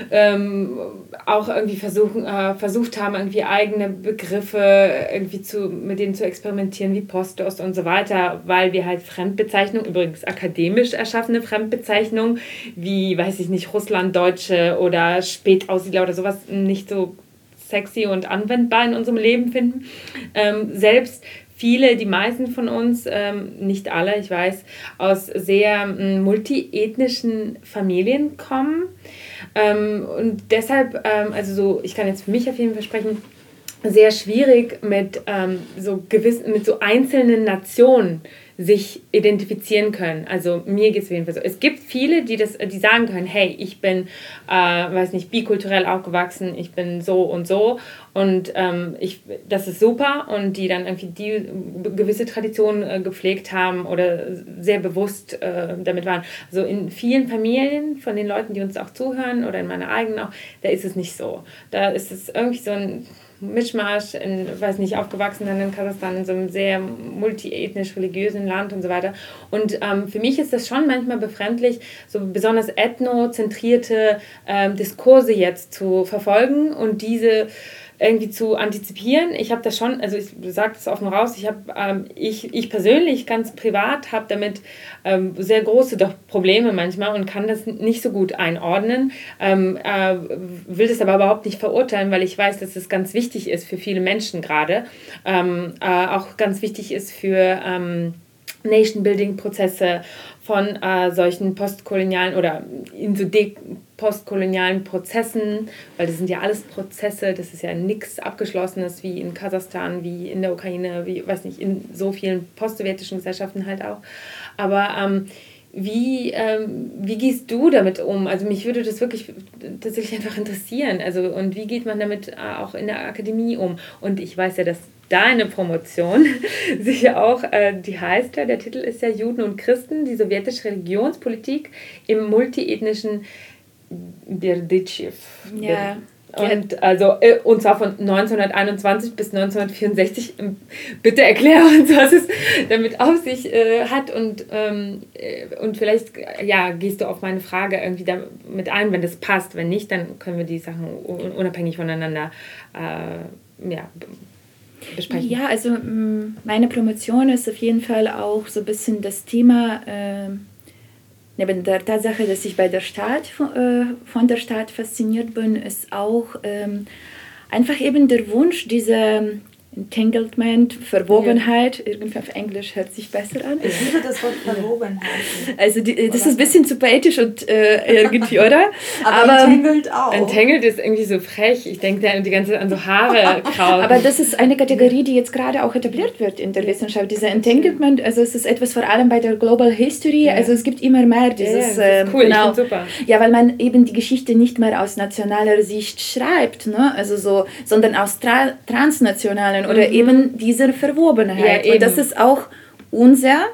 ähm, auch irgendwie versuchen, äh, versucht haben, irgendwie eigene Begriffe irgendwie zu, mit denen zu experimentieren, wie Postost und so weiter, weil wir halt Fremdbezeichnungen, übrigens akademisch erschaffene Fremdbezeichnungen, wie, weiß ich nicht, Russlanddeutsche oder Spätaussiedler oder sowas nicht so sexy und anwendbar in unserem Leben finden. Ähm, selbst viele, die meisten von uns, ähm, nicht alle, ich weiß, aus sehr ähm, multiethnischen Familien kommen. Ähm, und deshalb, ähm, also so, ich kann jetzt für mich auf jeden Fall sprechen, sehr schwierig mit, ähm, so gewiss, mit so einzelnen Nationen sich identifizieren können. Also mir geht es auf jeden Fall so. Es gibt viele, die das, die sagen können, hey, ich bin, äh, weiß nicht, bikulturell aufgewachsen, ich bin so und so und ähm, ich, das ist super und die dann irgendwie die gewisse Traditionen äh, gepflegt haben oder sehr bewusst äh, damit waren. Also in vielen Familien von den Leuten, die uns auch zuhören oder in meiner eigenen auch, da ist es nicht so. Da ist es irgendwie so ein Mischmasch, in, weiß nicht, aufgewachsen dann in Kasachstan, in so einem sehr multiethnisch-religiösen Land und so weiter. Und ähm, für mich ist das schon manchmal befremdlich, so besonders ethnozentrierte ähm, Diskurse jetzt zu verfolgen und diese irgendwie zu antizipieren. Ich habe das schon, also ich sage das offen raus, ich habe, ähm, ich, ich persönlich ganz privat habe damit ähm, sehr große doch Probleme manchmal und kann das nicht so gut einordnen, ähm, äh, will das aber überhaupt nicht verurteilen, weil ich weiß, dass es ganz wichtig ist für viele Menschen gerade, ähm, äh, auch ganz wichtig ist für ähm, Nation-Building-Prozesse von äh, solchen postkolonialen oder in so postkolonialen Prozessen, weil das sind ja alles Prozesse, das ist ja nichts Abgeschlossenes wie in Kasachstan, wie in der Ukraine, wie, weiß nicht, in so vielen postsowjetischen Gesellschaften halt auch. Aber ähm, wie, ähm, wie gehst du damit um? Also mich würde das wirklich tatsächlich einfach interessieren. Also und wie geht man damit äh, auch in der Akademie um? Und ich weiß ja, dass deine Promotion sicher auch, äh, die heißt ja, der Titel ist ja Juden und Christen, die sowjetische Religionspolitik im multiethnischen Berditschew. Ja. Und, also, äh, und zwar von 1921 bis 1964. Ähm, bitte erklär uns, was es damit auf sich äh, hat. Und, ähm, äh, und vielleicht ja, gehst du auf meine Frage irgendwie damit ein, wenn das passt. Wenn nicht, dann können wir die Sachen unabhängig voneinander äh, ja, besprechen. Ja, also meine Promotion ist auf jeden Fall auch so ein bisschen das Thema äh, neben der Tatsache, dass ich bei der Stadt, äh, von der Stadt fasziniert bin, ist auch ähm, einfach eben der Wunsch, diese Entanglement, Verwobenheit. Ja. Irgendwie auf Englisch hört sich besser an. Ich liebe das Wort Verwobenheit. Also die, das ist ein bisschen zu poetisch und äh, irgendwie, oder? Aber, Aber entangled auch. Entangled ist irgendwie so frech. Ich denke da die ganze Zeit an so Haare krausen. Aber das ist eine Kategorie, die jetzt gerade auch etabliert wird in der Wissenschaft. Dieser Entanglement, also es ist etwas vor allem bei der Global History. Ja. Also es gibt immer mehr dieses... Ja, ist cool, genau, super. Ja, weil man eben die Geschichte nicht mehr aus nationaler Sicht schreibt, ne? also so, sondern aus tra oder mhm. eben diese Verwobenheit. Ja, und das ist auch unser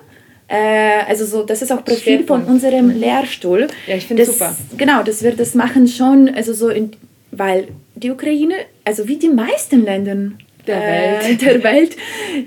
äh, also so, das ist auch Profil von unserem Lehrstuhl. Ja, ich finde super. Genau, dass wir das machen schon, also so, in, weil die Ukraine, also wie die meisten Länder der, äh, Welt. der Welt,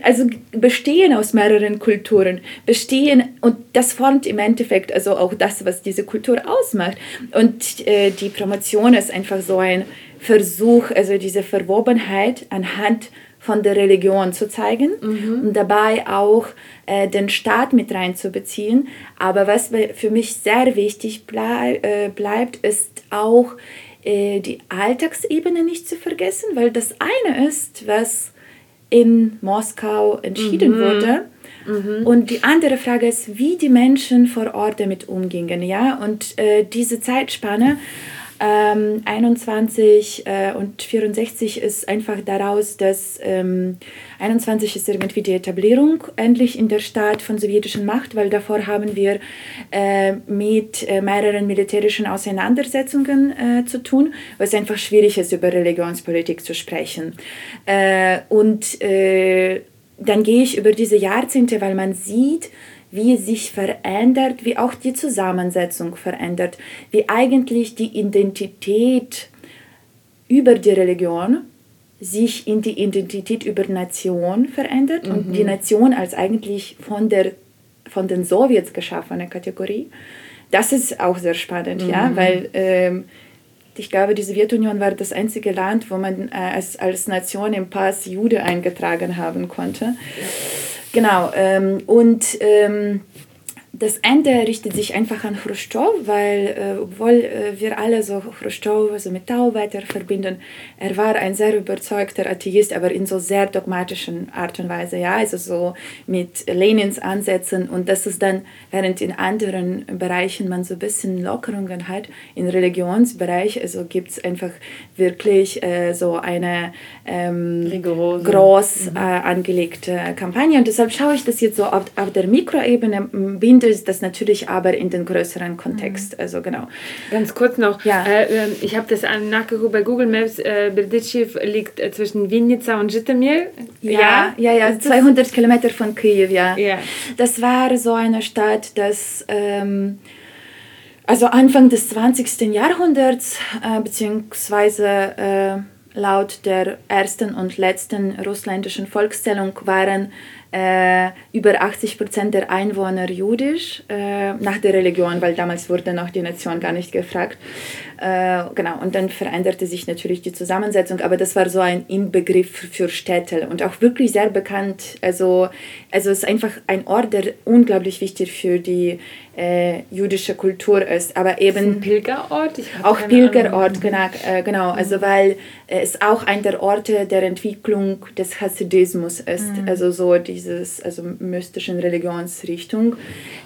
also bestehen aus mehreren Kulturen, bestehen und das formt im Endeffekt also auch das, was diese Kultur ausmacht. Und äh, die Promotion ist einfach so ein Versuch, also diese Verwobenheit anhand von der Religion zu zeigen mhm. und dabei auch äh, den Staat mit reinzubeziehen. Aber was für mich sehr wichtig blei äh, bleibt, ist auch äh, die Alltagsebene nicht zu vergessen, weil das eine ist, was in Moskau entschieden mhm. wurde. Mhm. Und die andere Frage ist, wie die Menschen vor Ort damit umgingen. Ja? Und äh, diese Zeitspanne ähm, 21 äh, und 64 ist einfach daraus, dass ähm, 21 ist irgendwie die Etablierung endlich in der Stadt von sowjetischen Macht, weil davor haben wir äh, mit äh, mehreren militärischen Auseinandersetzungen äh, zu tun, was einfach schwierig ist, über Religionspolitik zu sprechen. Äh, und äh, dann gehe ich über diese Jahrzehnte, weil man sieht, wie sich verändert, wie auch die Zusammensetzung verändert, wie eigentlich die Identität über die Religion sich in die Identität über Nation verändert mhm. und die Nation als eigentlich von, der, von den Sowjets geschaffene Kategorie. Das ist auch sehr spannend, mhm. ja, weil ähm, ich glaube, die Sowjetunion war das einzige Land, wo man äh, als, als Nation im Pass Jude eingetragen haben konnte. Ja. Genau. Ähm, und ähm, das Ende richtet sich einfach an Khrushchev, weil äh, obwohl äh, wir alle so Khrushchev also mit Tauwetter verbinden, er war ein sehr überzeugter Atheist, aber in so sehr dogmatischen Art und Weise, ja, also so mit Lenins Ansätzen. Und das ist dann, während in anderen Bereichen man so ein bisschen Lockerungen hat, im Religionsbereich, also gibt es einfach wirklich äh, so eine ähm, groß mhm. Äh, angelegte Kampagne. Und deshalb schaue ich das jetzt so auf, auf der Mikroebene, binde ist das natürlich aber in den größeren Kontext. Mhm. Also genau. Ganz kurz noch. Ja. Äh, ähm, ich habe das nachgeguckt bei Google Maps. Äh, Berdichev liegt äh, zwischen Vinica und Jitomir. Ja, ja, ja, ja 200 Kilometer von Kiew, ja. ja. Das war so eine Stadt, das... Ähm, also Anfang des 20. Jahrhunderts, äh, beziehungsweise äh, laut der ersten und letzten russländischen Volkszählung waren äh, über 80 Prozent der Einwohner jüdisch, äh, nach der Religion, weil damals wurde noch die Nation gar nicht gefragt. Äh, genau, und dann veränderte sich natürlich die Zusammensetzung, aber das war so ein Inbegriff für Städte und auch wirklich sehr bekannt. Also, also es ist einfach ein Ort, der unglaublich wichtig für die äh, jüdische Kultur ist, aber eben ist ein Pilgerort. auch Pilgerort, genau, äh, genau. Also weil es auch ein der Orte der Entwicklung des Hasidismus ist, mhm. also so dieses also mystischen Religionsrichtung.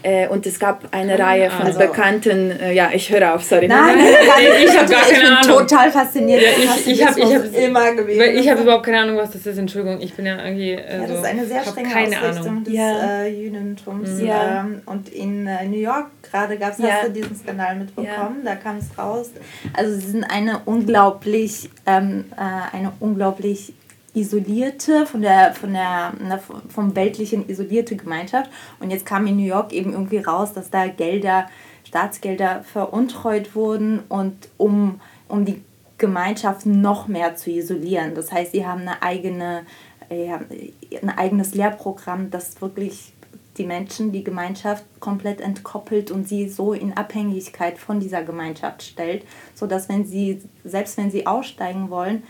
Äh, und es gab eine Keine Reihe von also. bekannten, äh, ja, ich höre auf, sorry. Nein, nein, nein ich habe gar keine ich bin total fasziniert. Ja, ich ich habe ich hab, immer gewesen. Ich habe überhaupt keine Ahnung, was das ist. Entschuldigung, ich bin ja irgendwie. Also, ja, das ist eine sehr strenge Ausrichtung Ahnung. des ja. äh, Judentums. Ja. Ähm, und in äh, New York gerade gab es, ja. hast du diesen Skandal mitbekommen? Ja. Da kam es raus. Also sie sind eine unglaublich, ähm, äh, eine unglaublich isolierte, von der, von der, vom weltlichen isolierte Gemeinschaft. Und jetzt kam in New York eben irgendwie raus, dass da Gelder, Staatsgelder veruntreut wurden und um, um die Gemeinschaft noch mehr zu isolieren. Das heißt, sie haben eine eigene, ja, ein eigenes Lehrprogramm, das wirklich die Menschen, die Gemeinschaft komplett entkoppelt und sie so in Abhängigkeit von dieser Gemeinschaft stellt, sodass wenn sie, selbst wenn sie aussteigen wollen,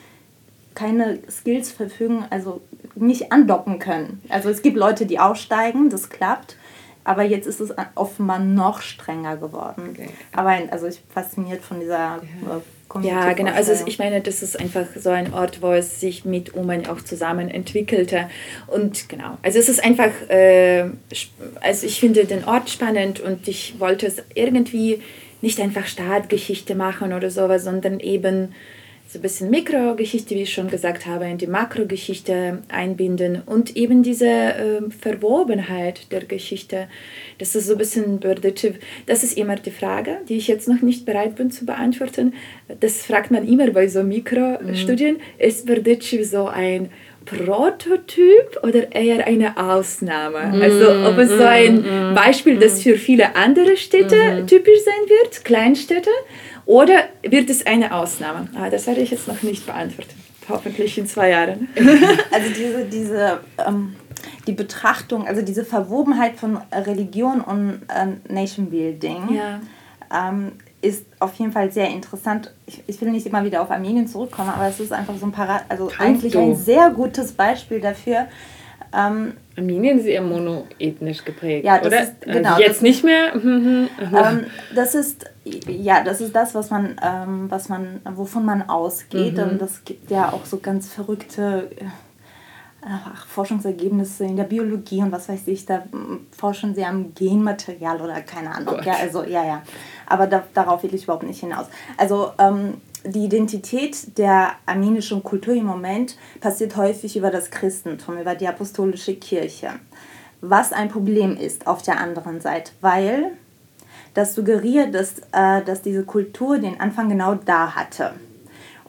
keine Skills verfügen, also nicht andocken können. Also es gibt Leute, die aussteigen, das klappt, aber jetzt ist es offenbar noch strenger geworden. Okay. Aber also ich fasziniert von dieser ja. Ja, genau. Also ich meine, das ist einfach so ein Ort, wo es sich mit Uman auch zusammen entwickelte. Und genau, also es ist einfach, äh, also ich finde den Ort spannend und ich wollte es irgendwie nicht einfach Startgeschichte machen oder sowas, sondern eben so ein bisschen Mikrogeschichte, wie ich schon gesagt habe, in die Makrogeschichte einbinden und eben diese äh, Verwobenheit der Geschichte. Das ist so ein bisschen Bördetiv. Das ist immer die Frage, die ich jetzt noch nicht bereit bin zu beantworten. Das fragt man immer bei so Mikrostudien. Mhm. Ist Bördetiv so ein Prototyp oder eher eine Ausnahme? Mhm. Also ob es so ein mhm. Beispiel, das mhm. für viele andere Städte mhm. typisch sein wird, Kleinstädte, oder wird es eine Ausnahme? Ah, das werde ich jetzt noch nicht beantworten. Hoffentlich in zwei Jahren. Also diese, diese ähm, die Betrachtung, also diese Verwobenheit von Religion und äh, Nation Building ja. ähm, ist auf jeden Fall sehr interessant. Ich, ich, will nicht immer wieder auf Armenien zurückkommen, aber es ist einfach so ein Parat, also Kannst eigentlich du. ein sehr gutes Beispiel dafür, ähm, Armenien ist eher monoethnisch geprägt, ja, das oder? Ist, also genau, also jetzt nicht mehr. ähm, das ist ja, das ist das, was man, ähm, was man, wovon man ausgeht. Mhm. Und das gibt ja auch so ganz verrückte äh, ach, Forschungsergebnisse in der Biologie und was weiß ich. Da forschen sie am Genmaterial oder keine Ahnung. Gott. Ja, also ja, ja. Aber da, darauf will ich überhaupt nicht hinaus. Also ähm, die Identität der armenischen Kultur im Moment passiert häufig über das Christentum, über die apostolische Kirche. Was ein Problem ist auf der anderen Seite, weil das suggeriert, dass, äh, dass diese Kultur den Anfang genau da hatte.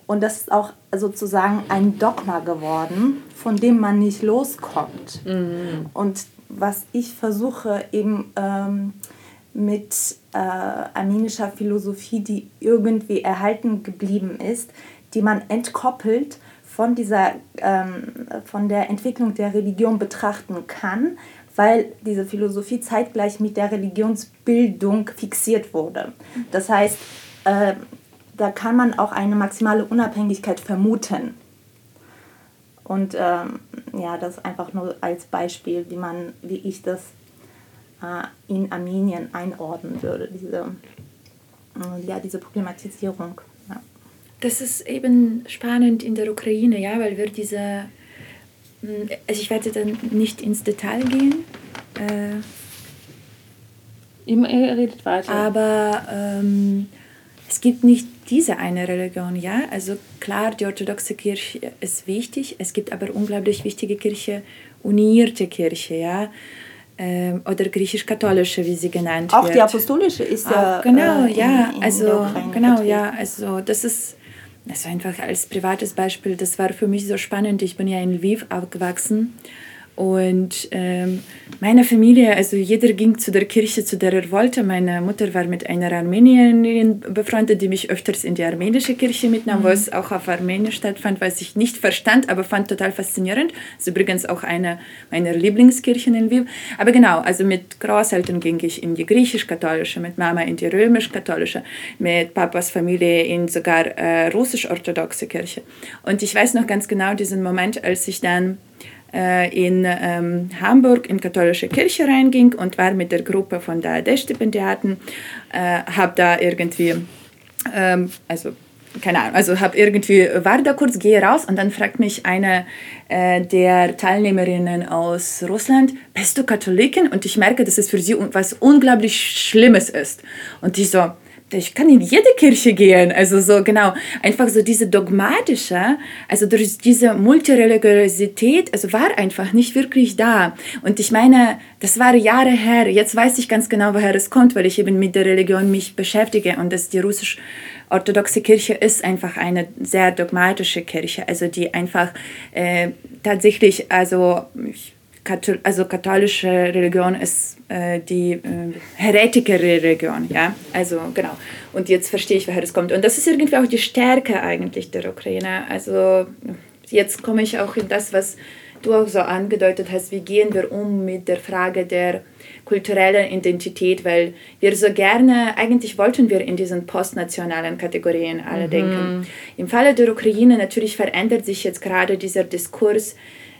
Und das ist auch sozusagen ein Dogma geworden, von dem man nicht loskommt. Mhm. Und was ich versuche eben ähm, mit äh, armenischer Philosophie, die irgendwie erhalten geblieben ist, die man entkoppelt von, dieser, ähm, von der Entwicklung der Religion betrachten kann, weil diese Philosophie zeitgleich mit der Religionsbildung fixiert wurde. Das heißt, äh, da kann man auch eine maximale Unabhängigkeit vermuten. Und ähm, ja, das einfach nur als Beispiel, wie man, wie ich das in Armenien einordnen würde, diese, äh, ja, diese Problematisierung. Ja. Das ist eben spannend in der Ukraine, ja, weil wir diese, hm, also ich werde dann nicht ins Detail gehen. Äh, Ihr redet weiter. Aber ähm, es gibt nicht diese eine Religion, ja. Also klar, die orthodoxe Kirche ist wichtig. Es gibt aber unglaublich wichtige Kirche, unierte Kirche, ja. Ähm, oder griechisch-katholische, wie sie genannt Auch wird. Auch die apostolische ist ja. Auch, genau, äh, ja. In, in also genau, ja. Also das ist also einfach als privates Beispiel. Das war für mich so spannend. Ich bin ja in Lviv aufgewachsen und ähm, meine Familie, also jeder ging zu der Kirche, zu der er wollte. Meine Mutter war mit einer Armenierin befreundet, die mich öfters in die armenische Kirche mitnahm, mhm. wo es auch auf Armenisch stattfand, was ich nicht verstand, aber fand total faszinierend. Das ist übrigens auch eine meiner Lieblingskirchen in Lviv. Aber genau, also mit Großeltern ging ich in die griechisch-katholische, mit Mama in die römisch-katholische, mit Papas Familie in sogar äh, russisch-orthodoxe Kirche. Und ich weiß noch ganz genau diesen Moment, als ich dann in ähm, Hamburg in katholische Kirche reinging und war mit der Gruppe von der AD-Stipendiaten, äh, habe da irgendwie, ähm, also keine Ahnung, also habe irgendwie, war da kurz, gehe raus und dann fragt mich eine äh, der Teilnehmerinnen aus Russland, bist du Katholikin? Und ich merke, dass es für sie was unglaublich Schlimmes ist. Und ich so, ich kann in jede Kirche gehen. Also so genau, einfach so diese dogmatische, also durch diese Multireligiosität, also war einfach nicht wirklich da. Und ich meine, das war Jahre her. Jetzt weiß ich ganz genau, woher es kommt, weil ich eben mit der Religion mich beschäftige und dass die russisch-orthodoxe Kirche ist einfach eine sehr dogmatische Kirche, also die einfach äh, tatsächlich, also ich, also katholische Religion ist äh, die äh, heretischere Religion, ja, also genau. Und jetzt verstehe ich, woher es kommt. Und das ist irgendwie auch die Stärke eigentlich der Ukraine. Also jetzt komme ich auch in das, was du auch so angedeutet hast, wie gehen wir um mit der Frage der kulturellen Identität, weil wir so gerne, eigentlich wollten wir in diesen postnationalen Kategorien alle mhm. denken. Im Falle der Ukraine natürlich verändert sich jetzt gerade dieser Diskurs,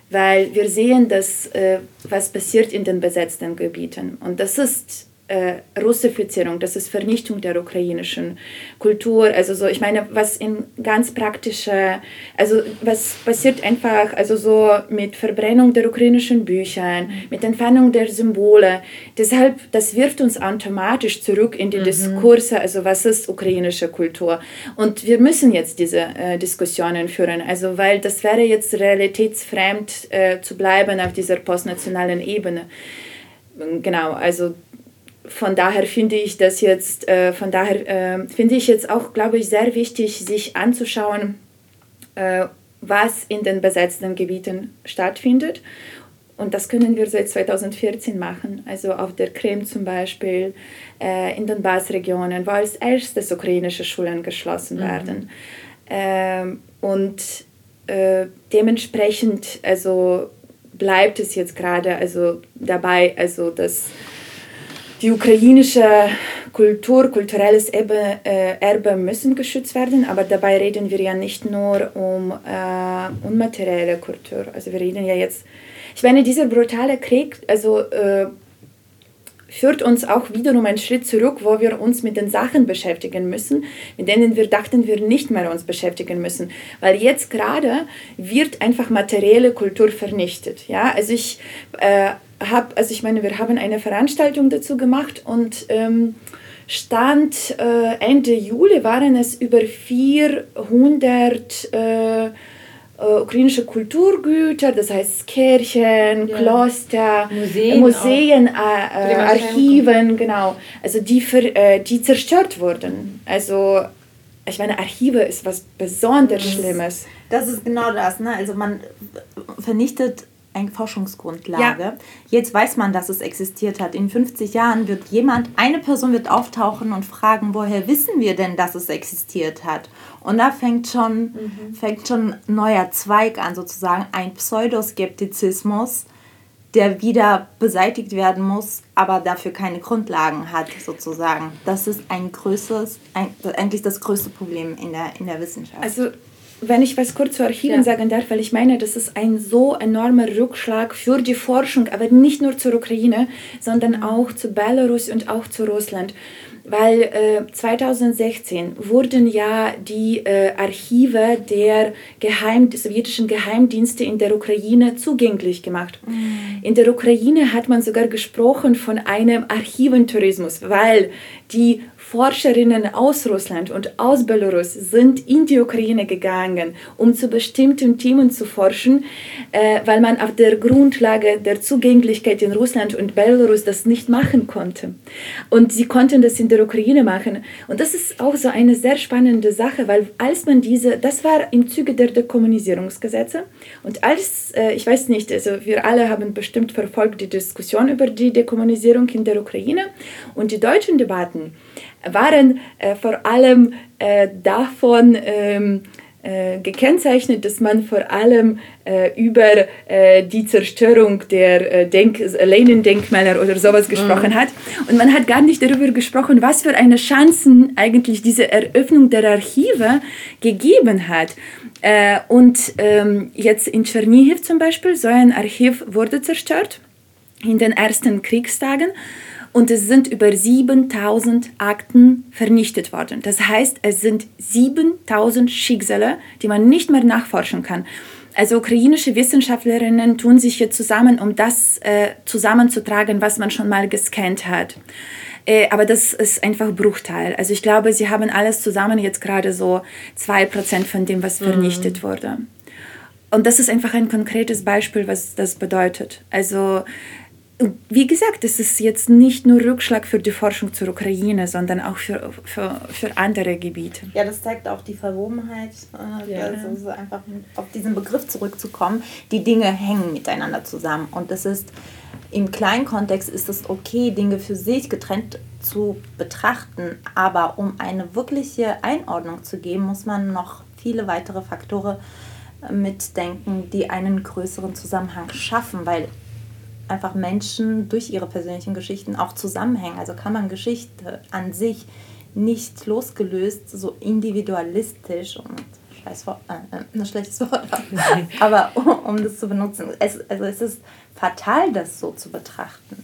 weil wir sehen, dass, äh, was passiert in den besetzten Gebieten. Und das ist äh, Russifizierung, das ist Vernichtung der ukrainischen Kultur. Also so, ich meine, was in ganz praktischer, also was passiert einfach, also so mit Verbrennung der ukrainischen Bücher, mit Entfernung der Symbole. Deshalb, das wirft uns automatisch zurück in die mhm. Diskurse, also was ist ukrainische Kultur. Und wir müssen jetzt diese äh, Diskussionen führen, also weil das wäre jetzt realitätsfremd äh, zu bleiben auf dieser postnationalen Ebene. Genau, also von daher finde ich das jetzt, äh, von daher äh, finde ich jetzt auch, glaube ich, sehr wichtig, sich anzuschauen, äh, was in den besetzten Gebieten stattfindet. Und das können wir seit 2014 machen, also auf der Krim zum Beispiel, äh, in den Basregionen, wo als erstes ukrainische Schulen geschlossen mhm. werden. Ähm, und äh, dementsprechend, also bleibt es jetzt gerade also dabei, also dass die ukrainische Kultur, kulturelles Erbe, äh, Erbe müssen geschützt werden, aber dabei reden wir ja nicht nur um äh, unmaterielle Kultur. Also wir reden ja jetzt, ich meine, dieser brutale Krieg, also äh, führt uns auch wiederum einen Schritt zurück, wo wir uns mit den Sachen beschäftigen müssen, mit denen wir dachten, wir nicht mehr uns beschäftigen müssen. Weil jetzt gerade wird einfach materielle Kultur vernichtet. Ja? Also ich äh, habe, also ich meine, wir haben eine Veranstaltung dazu gemacht und ähm, Stand äh, Ende Juli waren es über 400 äh, äh, ukrainische Kulturgüter, das heißt Kirchen, ja. Kloster, Museen, Museen äh, äh Archiven, genau, also die, für, äh, die zerstört wurden. Also ich meine, Archive ist was besonders Schlimmes. Das ist genau das, ne? Also man vernichtet eine Forschungsgrundlage. Ja. Jetzt weiß man, dass es existiert hat. In 50 Jahren wird jemand, eine Person wird auftauchen und fragen, woher wissen wir denn, dass es existiert hat? Und da fängt schon, mhm. fängt schon ein neuer Zweig an, sozusagen ein Pseudoskeptizismus, der wieder beseitigt werden muss, aber dafür keine Grundlagen hat, sozusagen. Das ist ein größeres, ein, eigentlich das größte Problem in der, in der Wissenschaft. Also wenn ich was kurz zu Archiven ja. sagen darf, weil ich meine, das ist ein so enormer Rückschlag für die Forschung, aber nicht nur zur Ukraine, sondern auch zu Belarus und auch zu Russland weil äh, 2016 wurden ja die äh, Archive der Geheim sowjetischen Geheimdienste in der Ukraine zugänglich gemacht. Mhm. In der Ukraine hat man sogar gesprochen von einem Archiventourismus, weil die Forscherinnen aus Russland und aus Belarus sind in die Ukraine gegangen, um zu bestimmten Themen zu forschen, äh, weil man auf der Grundlage der Zugänglichkeit in Russland und Belarus das nicht machen konnte. Und sie konnten das in der Ukraine machen. Und das ist auch so eine sehr spannende Sache, weil als man diese, das war im Zuge der Dekommunisierungsgesetze und als, äh, ich weiß nicht, also wir alle haben bestimmt verfolgt die Diskussion über die Dekommunisierung in der Ukraine und die deutschen Debatten waren äh, vor allem äh, davon ähm, äh, gekennzeichnet, dass man vor allem über die Zerstörung der Denk Lenin-Denkmäler oder sowas mhm. gesprochen mhm. hat. Und man hat gar nicht darüber gesprochen, was für eine Chancen eigentlich diese Eröffnung der Archive gegeben hat. Und ähm, jetzt in Tschernihiv zum Beispiel, so ein Archiv wurde zerstört in den ersten Kriegstagen und es sind über 7000 Akten vernichtet worden. Das heißt, es sind 7000 Schicksale, die man nicht mehr nachforschen kann. Also ukrainische Wissenschaftlerinnen tun sich hier zusammen, um das äh, zusammenzutragen, was man schon mal gescannt hat. Äh, aber das ist einfach Bruchteil. Also ich glaube, sie haben alles zusammen jetzt gerade so 2% von dem, was vernichtet mhm. wurde. Und das ist einfach ein konkretes Beispiel, was das bedeutet. Also wie gesagt, es ist jetzt nicht nur Rückschlag für die Forschung zur Ukraine, sondern auch für, für, für andere Gebiete. Ja, das zeigt auch die Verwobenheit, äh, ja. also so einfach auf diesen Begriff zurückzukommen. Die Dinge hängen miteinander zusammen und das ist im kleinen Kontext ist es okay, Dinge für sich getrennt zu betrachten, aber um eine wirkliche Einordnung zu geben, muss man noch viele weitere Faktoren mitdenken, die einen größeren Zusammenhang schaffen, weil einfach Menschen durch ihre persönlichen Geschichten auch zusammenhängen. Also kann man Geschichte an sich nicht losgelöst, so individualistisch und scheiß Wort, äh, äh ein schlechtes Wort, aber um, um das zu benutzen. Es, also es ist fatal, das so zu betrachten.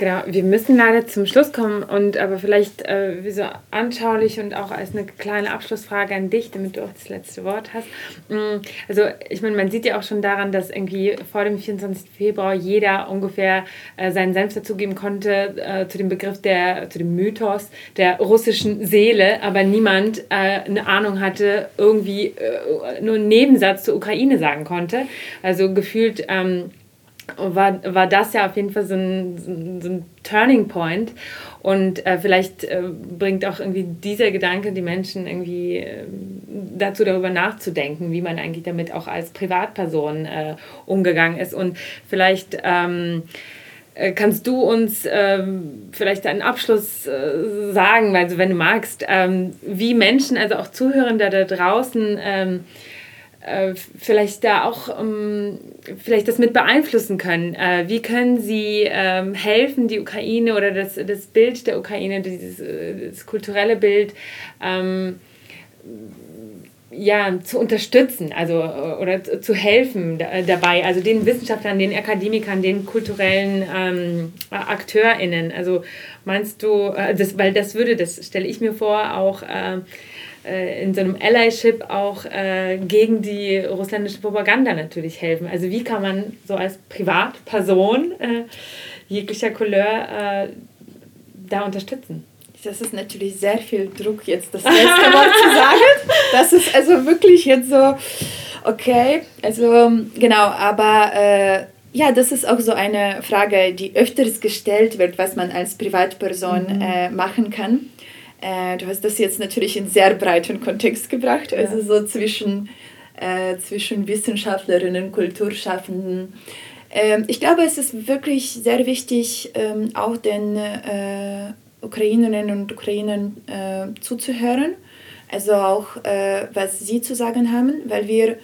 Genau, wir müssen leider zum Schluss kommen und aber vielleicht äh, so anschaulich und auch als eine kleine Abschlussfrage an dich, damit du auch das letzte Wort hast. Mm, also ich meine, man sieht ja auch schon daran, dass irgendwie vor dem 24. Februar jeder ungefähr äh, seinen Senf dazugeben konnte äh, zu dem Begriff der, zu dem Mythos der russischen Seele, aber niemand äh, eine Ahnung hatte, irgendwie äh, nur einen Nebensatz zur Ukraine sagen konnte. Also gefühlt ähm, war, war das ja auf jeden Fall so ein, so ein Turning Point. Und äh, vielleicht äh, bringt auch irgendwie dieser Gedanke die Menschen irgendwie äh, dazu, darüber nachzudenken, wie man eigentlich damit auch als Privatperson äh, umgegangen ist. Und vielleicht ähm, äh, kannst du uns ähm, vielleicht einen Abschluss äh, sagen, also wenn du magst, ähm, wie Menschen, also auch Zuhörende da draußen, ähm, äh, vielleicht da auch ähm, vielleicht das mit beeinflussen können. Äh, wie können sie ähm, helfen, die Ukraine oder das, das Bild der Ukraine, dieses äh, das kulturelle Bild, ähm, ja, zu unterstützen, also oder zu helfen dabei, also den Wissenschaftlern, den Akademikern, den kulturellen ähm, AkteurInnen. Also meinst du, das, weil das würde, das stelle ich mir vor, auch äh, äh, in so einem Allyship auch äh, gegen die russländische Propaganda natürlich helfen. Also wie kann man so als Privatperson äh, jeglicher Couleur äh, da unterstützen? Das ist natürlich sehr viel Druck, jetzt das letzte Wort zu sagen. Das ist also wirklich jetzt so, okay, also genau, aber äh, ja, das ist auch so eine Frage, die öfters gestellt wird, was man als Privatperson mhm. äh, machen kann. Äh, du hast das jetzt natürlich in sehr breiten Kontext gebracht, also ja. so zwischen, äh, zwischen Wissenschaftlerinnen, Kulturschaffenden. Ähm, ich glaube, es ist wirklich sehr wichtig, ähm, auch den äh, Ukrainerinnen und Ukrainern äh, zuzuhören, also auch, äh, was sie zu sagen haben, weil wir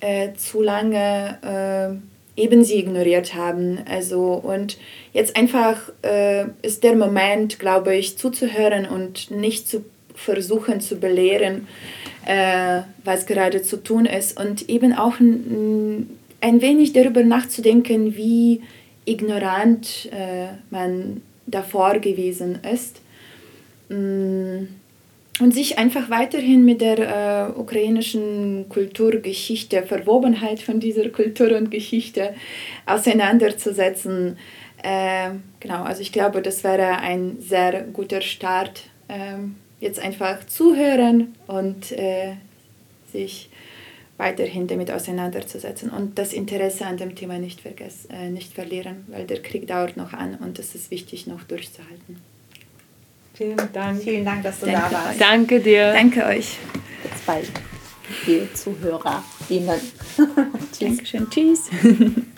äh, zu lange eben sie ignoriert haben. Also und jetzt einfach äh, ist der Moment, glaube ich, zuzuhören und nicht zu versuchen zu belehren, äh, was gerade zu tun ist und eben auch ein, wenig darüber nachzudenken, wie ignorant äh, man davor gewesen ist. Mm, und sich einfach weiterhin mit der äh, ukrainischen Kulturgeschichte, Verwobenheit von dieser Kultur und Geschichte auseinanderzusetzen. Äh, genau, also ich glaube, das wäre ein sehr guter Start. Äh, jetzt einfach zuhören und äh, sich weiterhin damit auseinanderzusetzen und das Interesse an dem Thema nicht, vergessen, äh, nicht verlieren, weil der Krieg dauert noch an und es ist wichtig, noch durchzuhalten. Vielen Dank. Vielen Dank, dass du Danke da warst. Danke dir. Danke euch. Bis bald, liebe ZuhörerInnen. Tschüss. Dankeschön. Tschüss.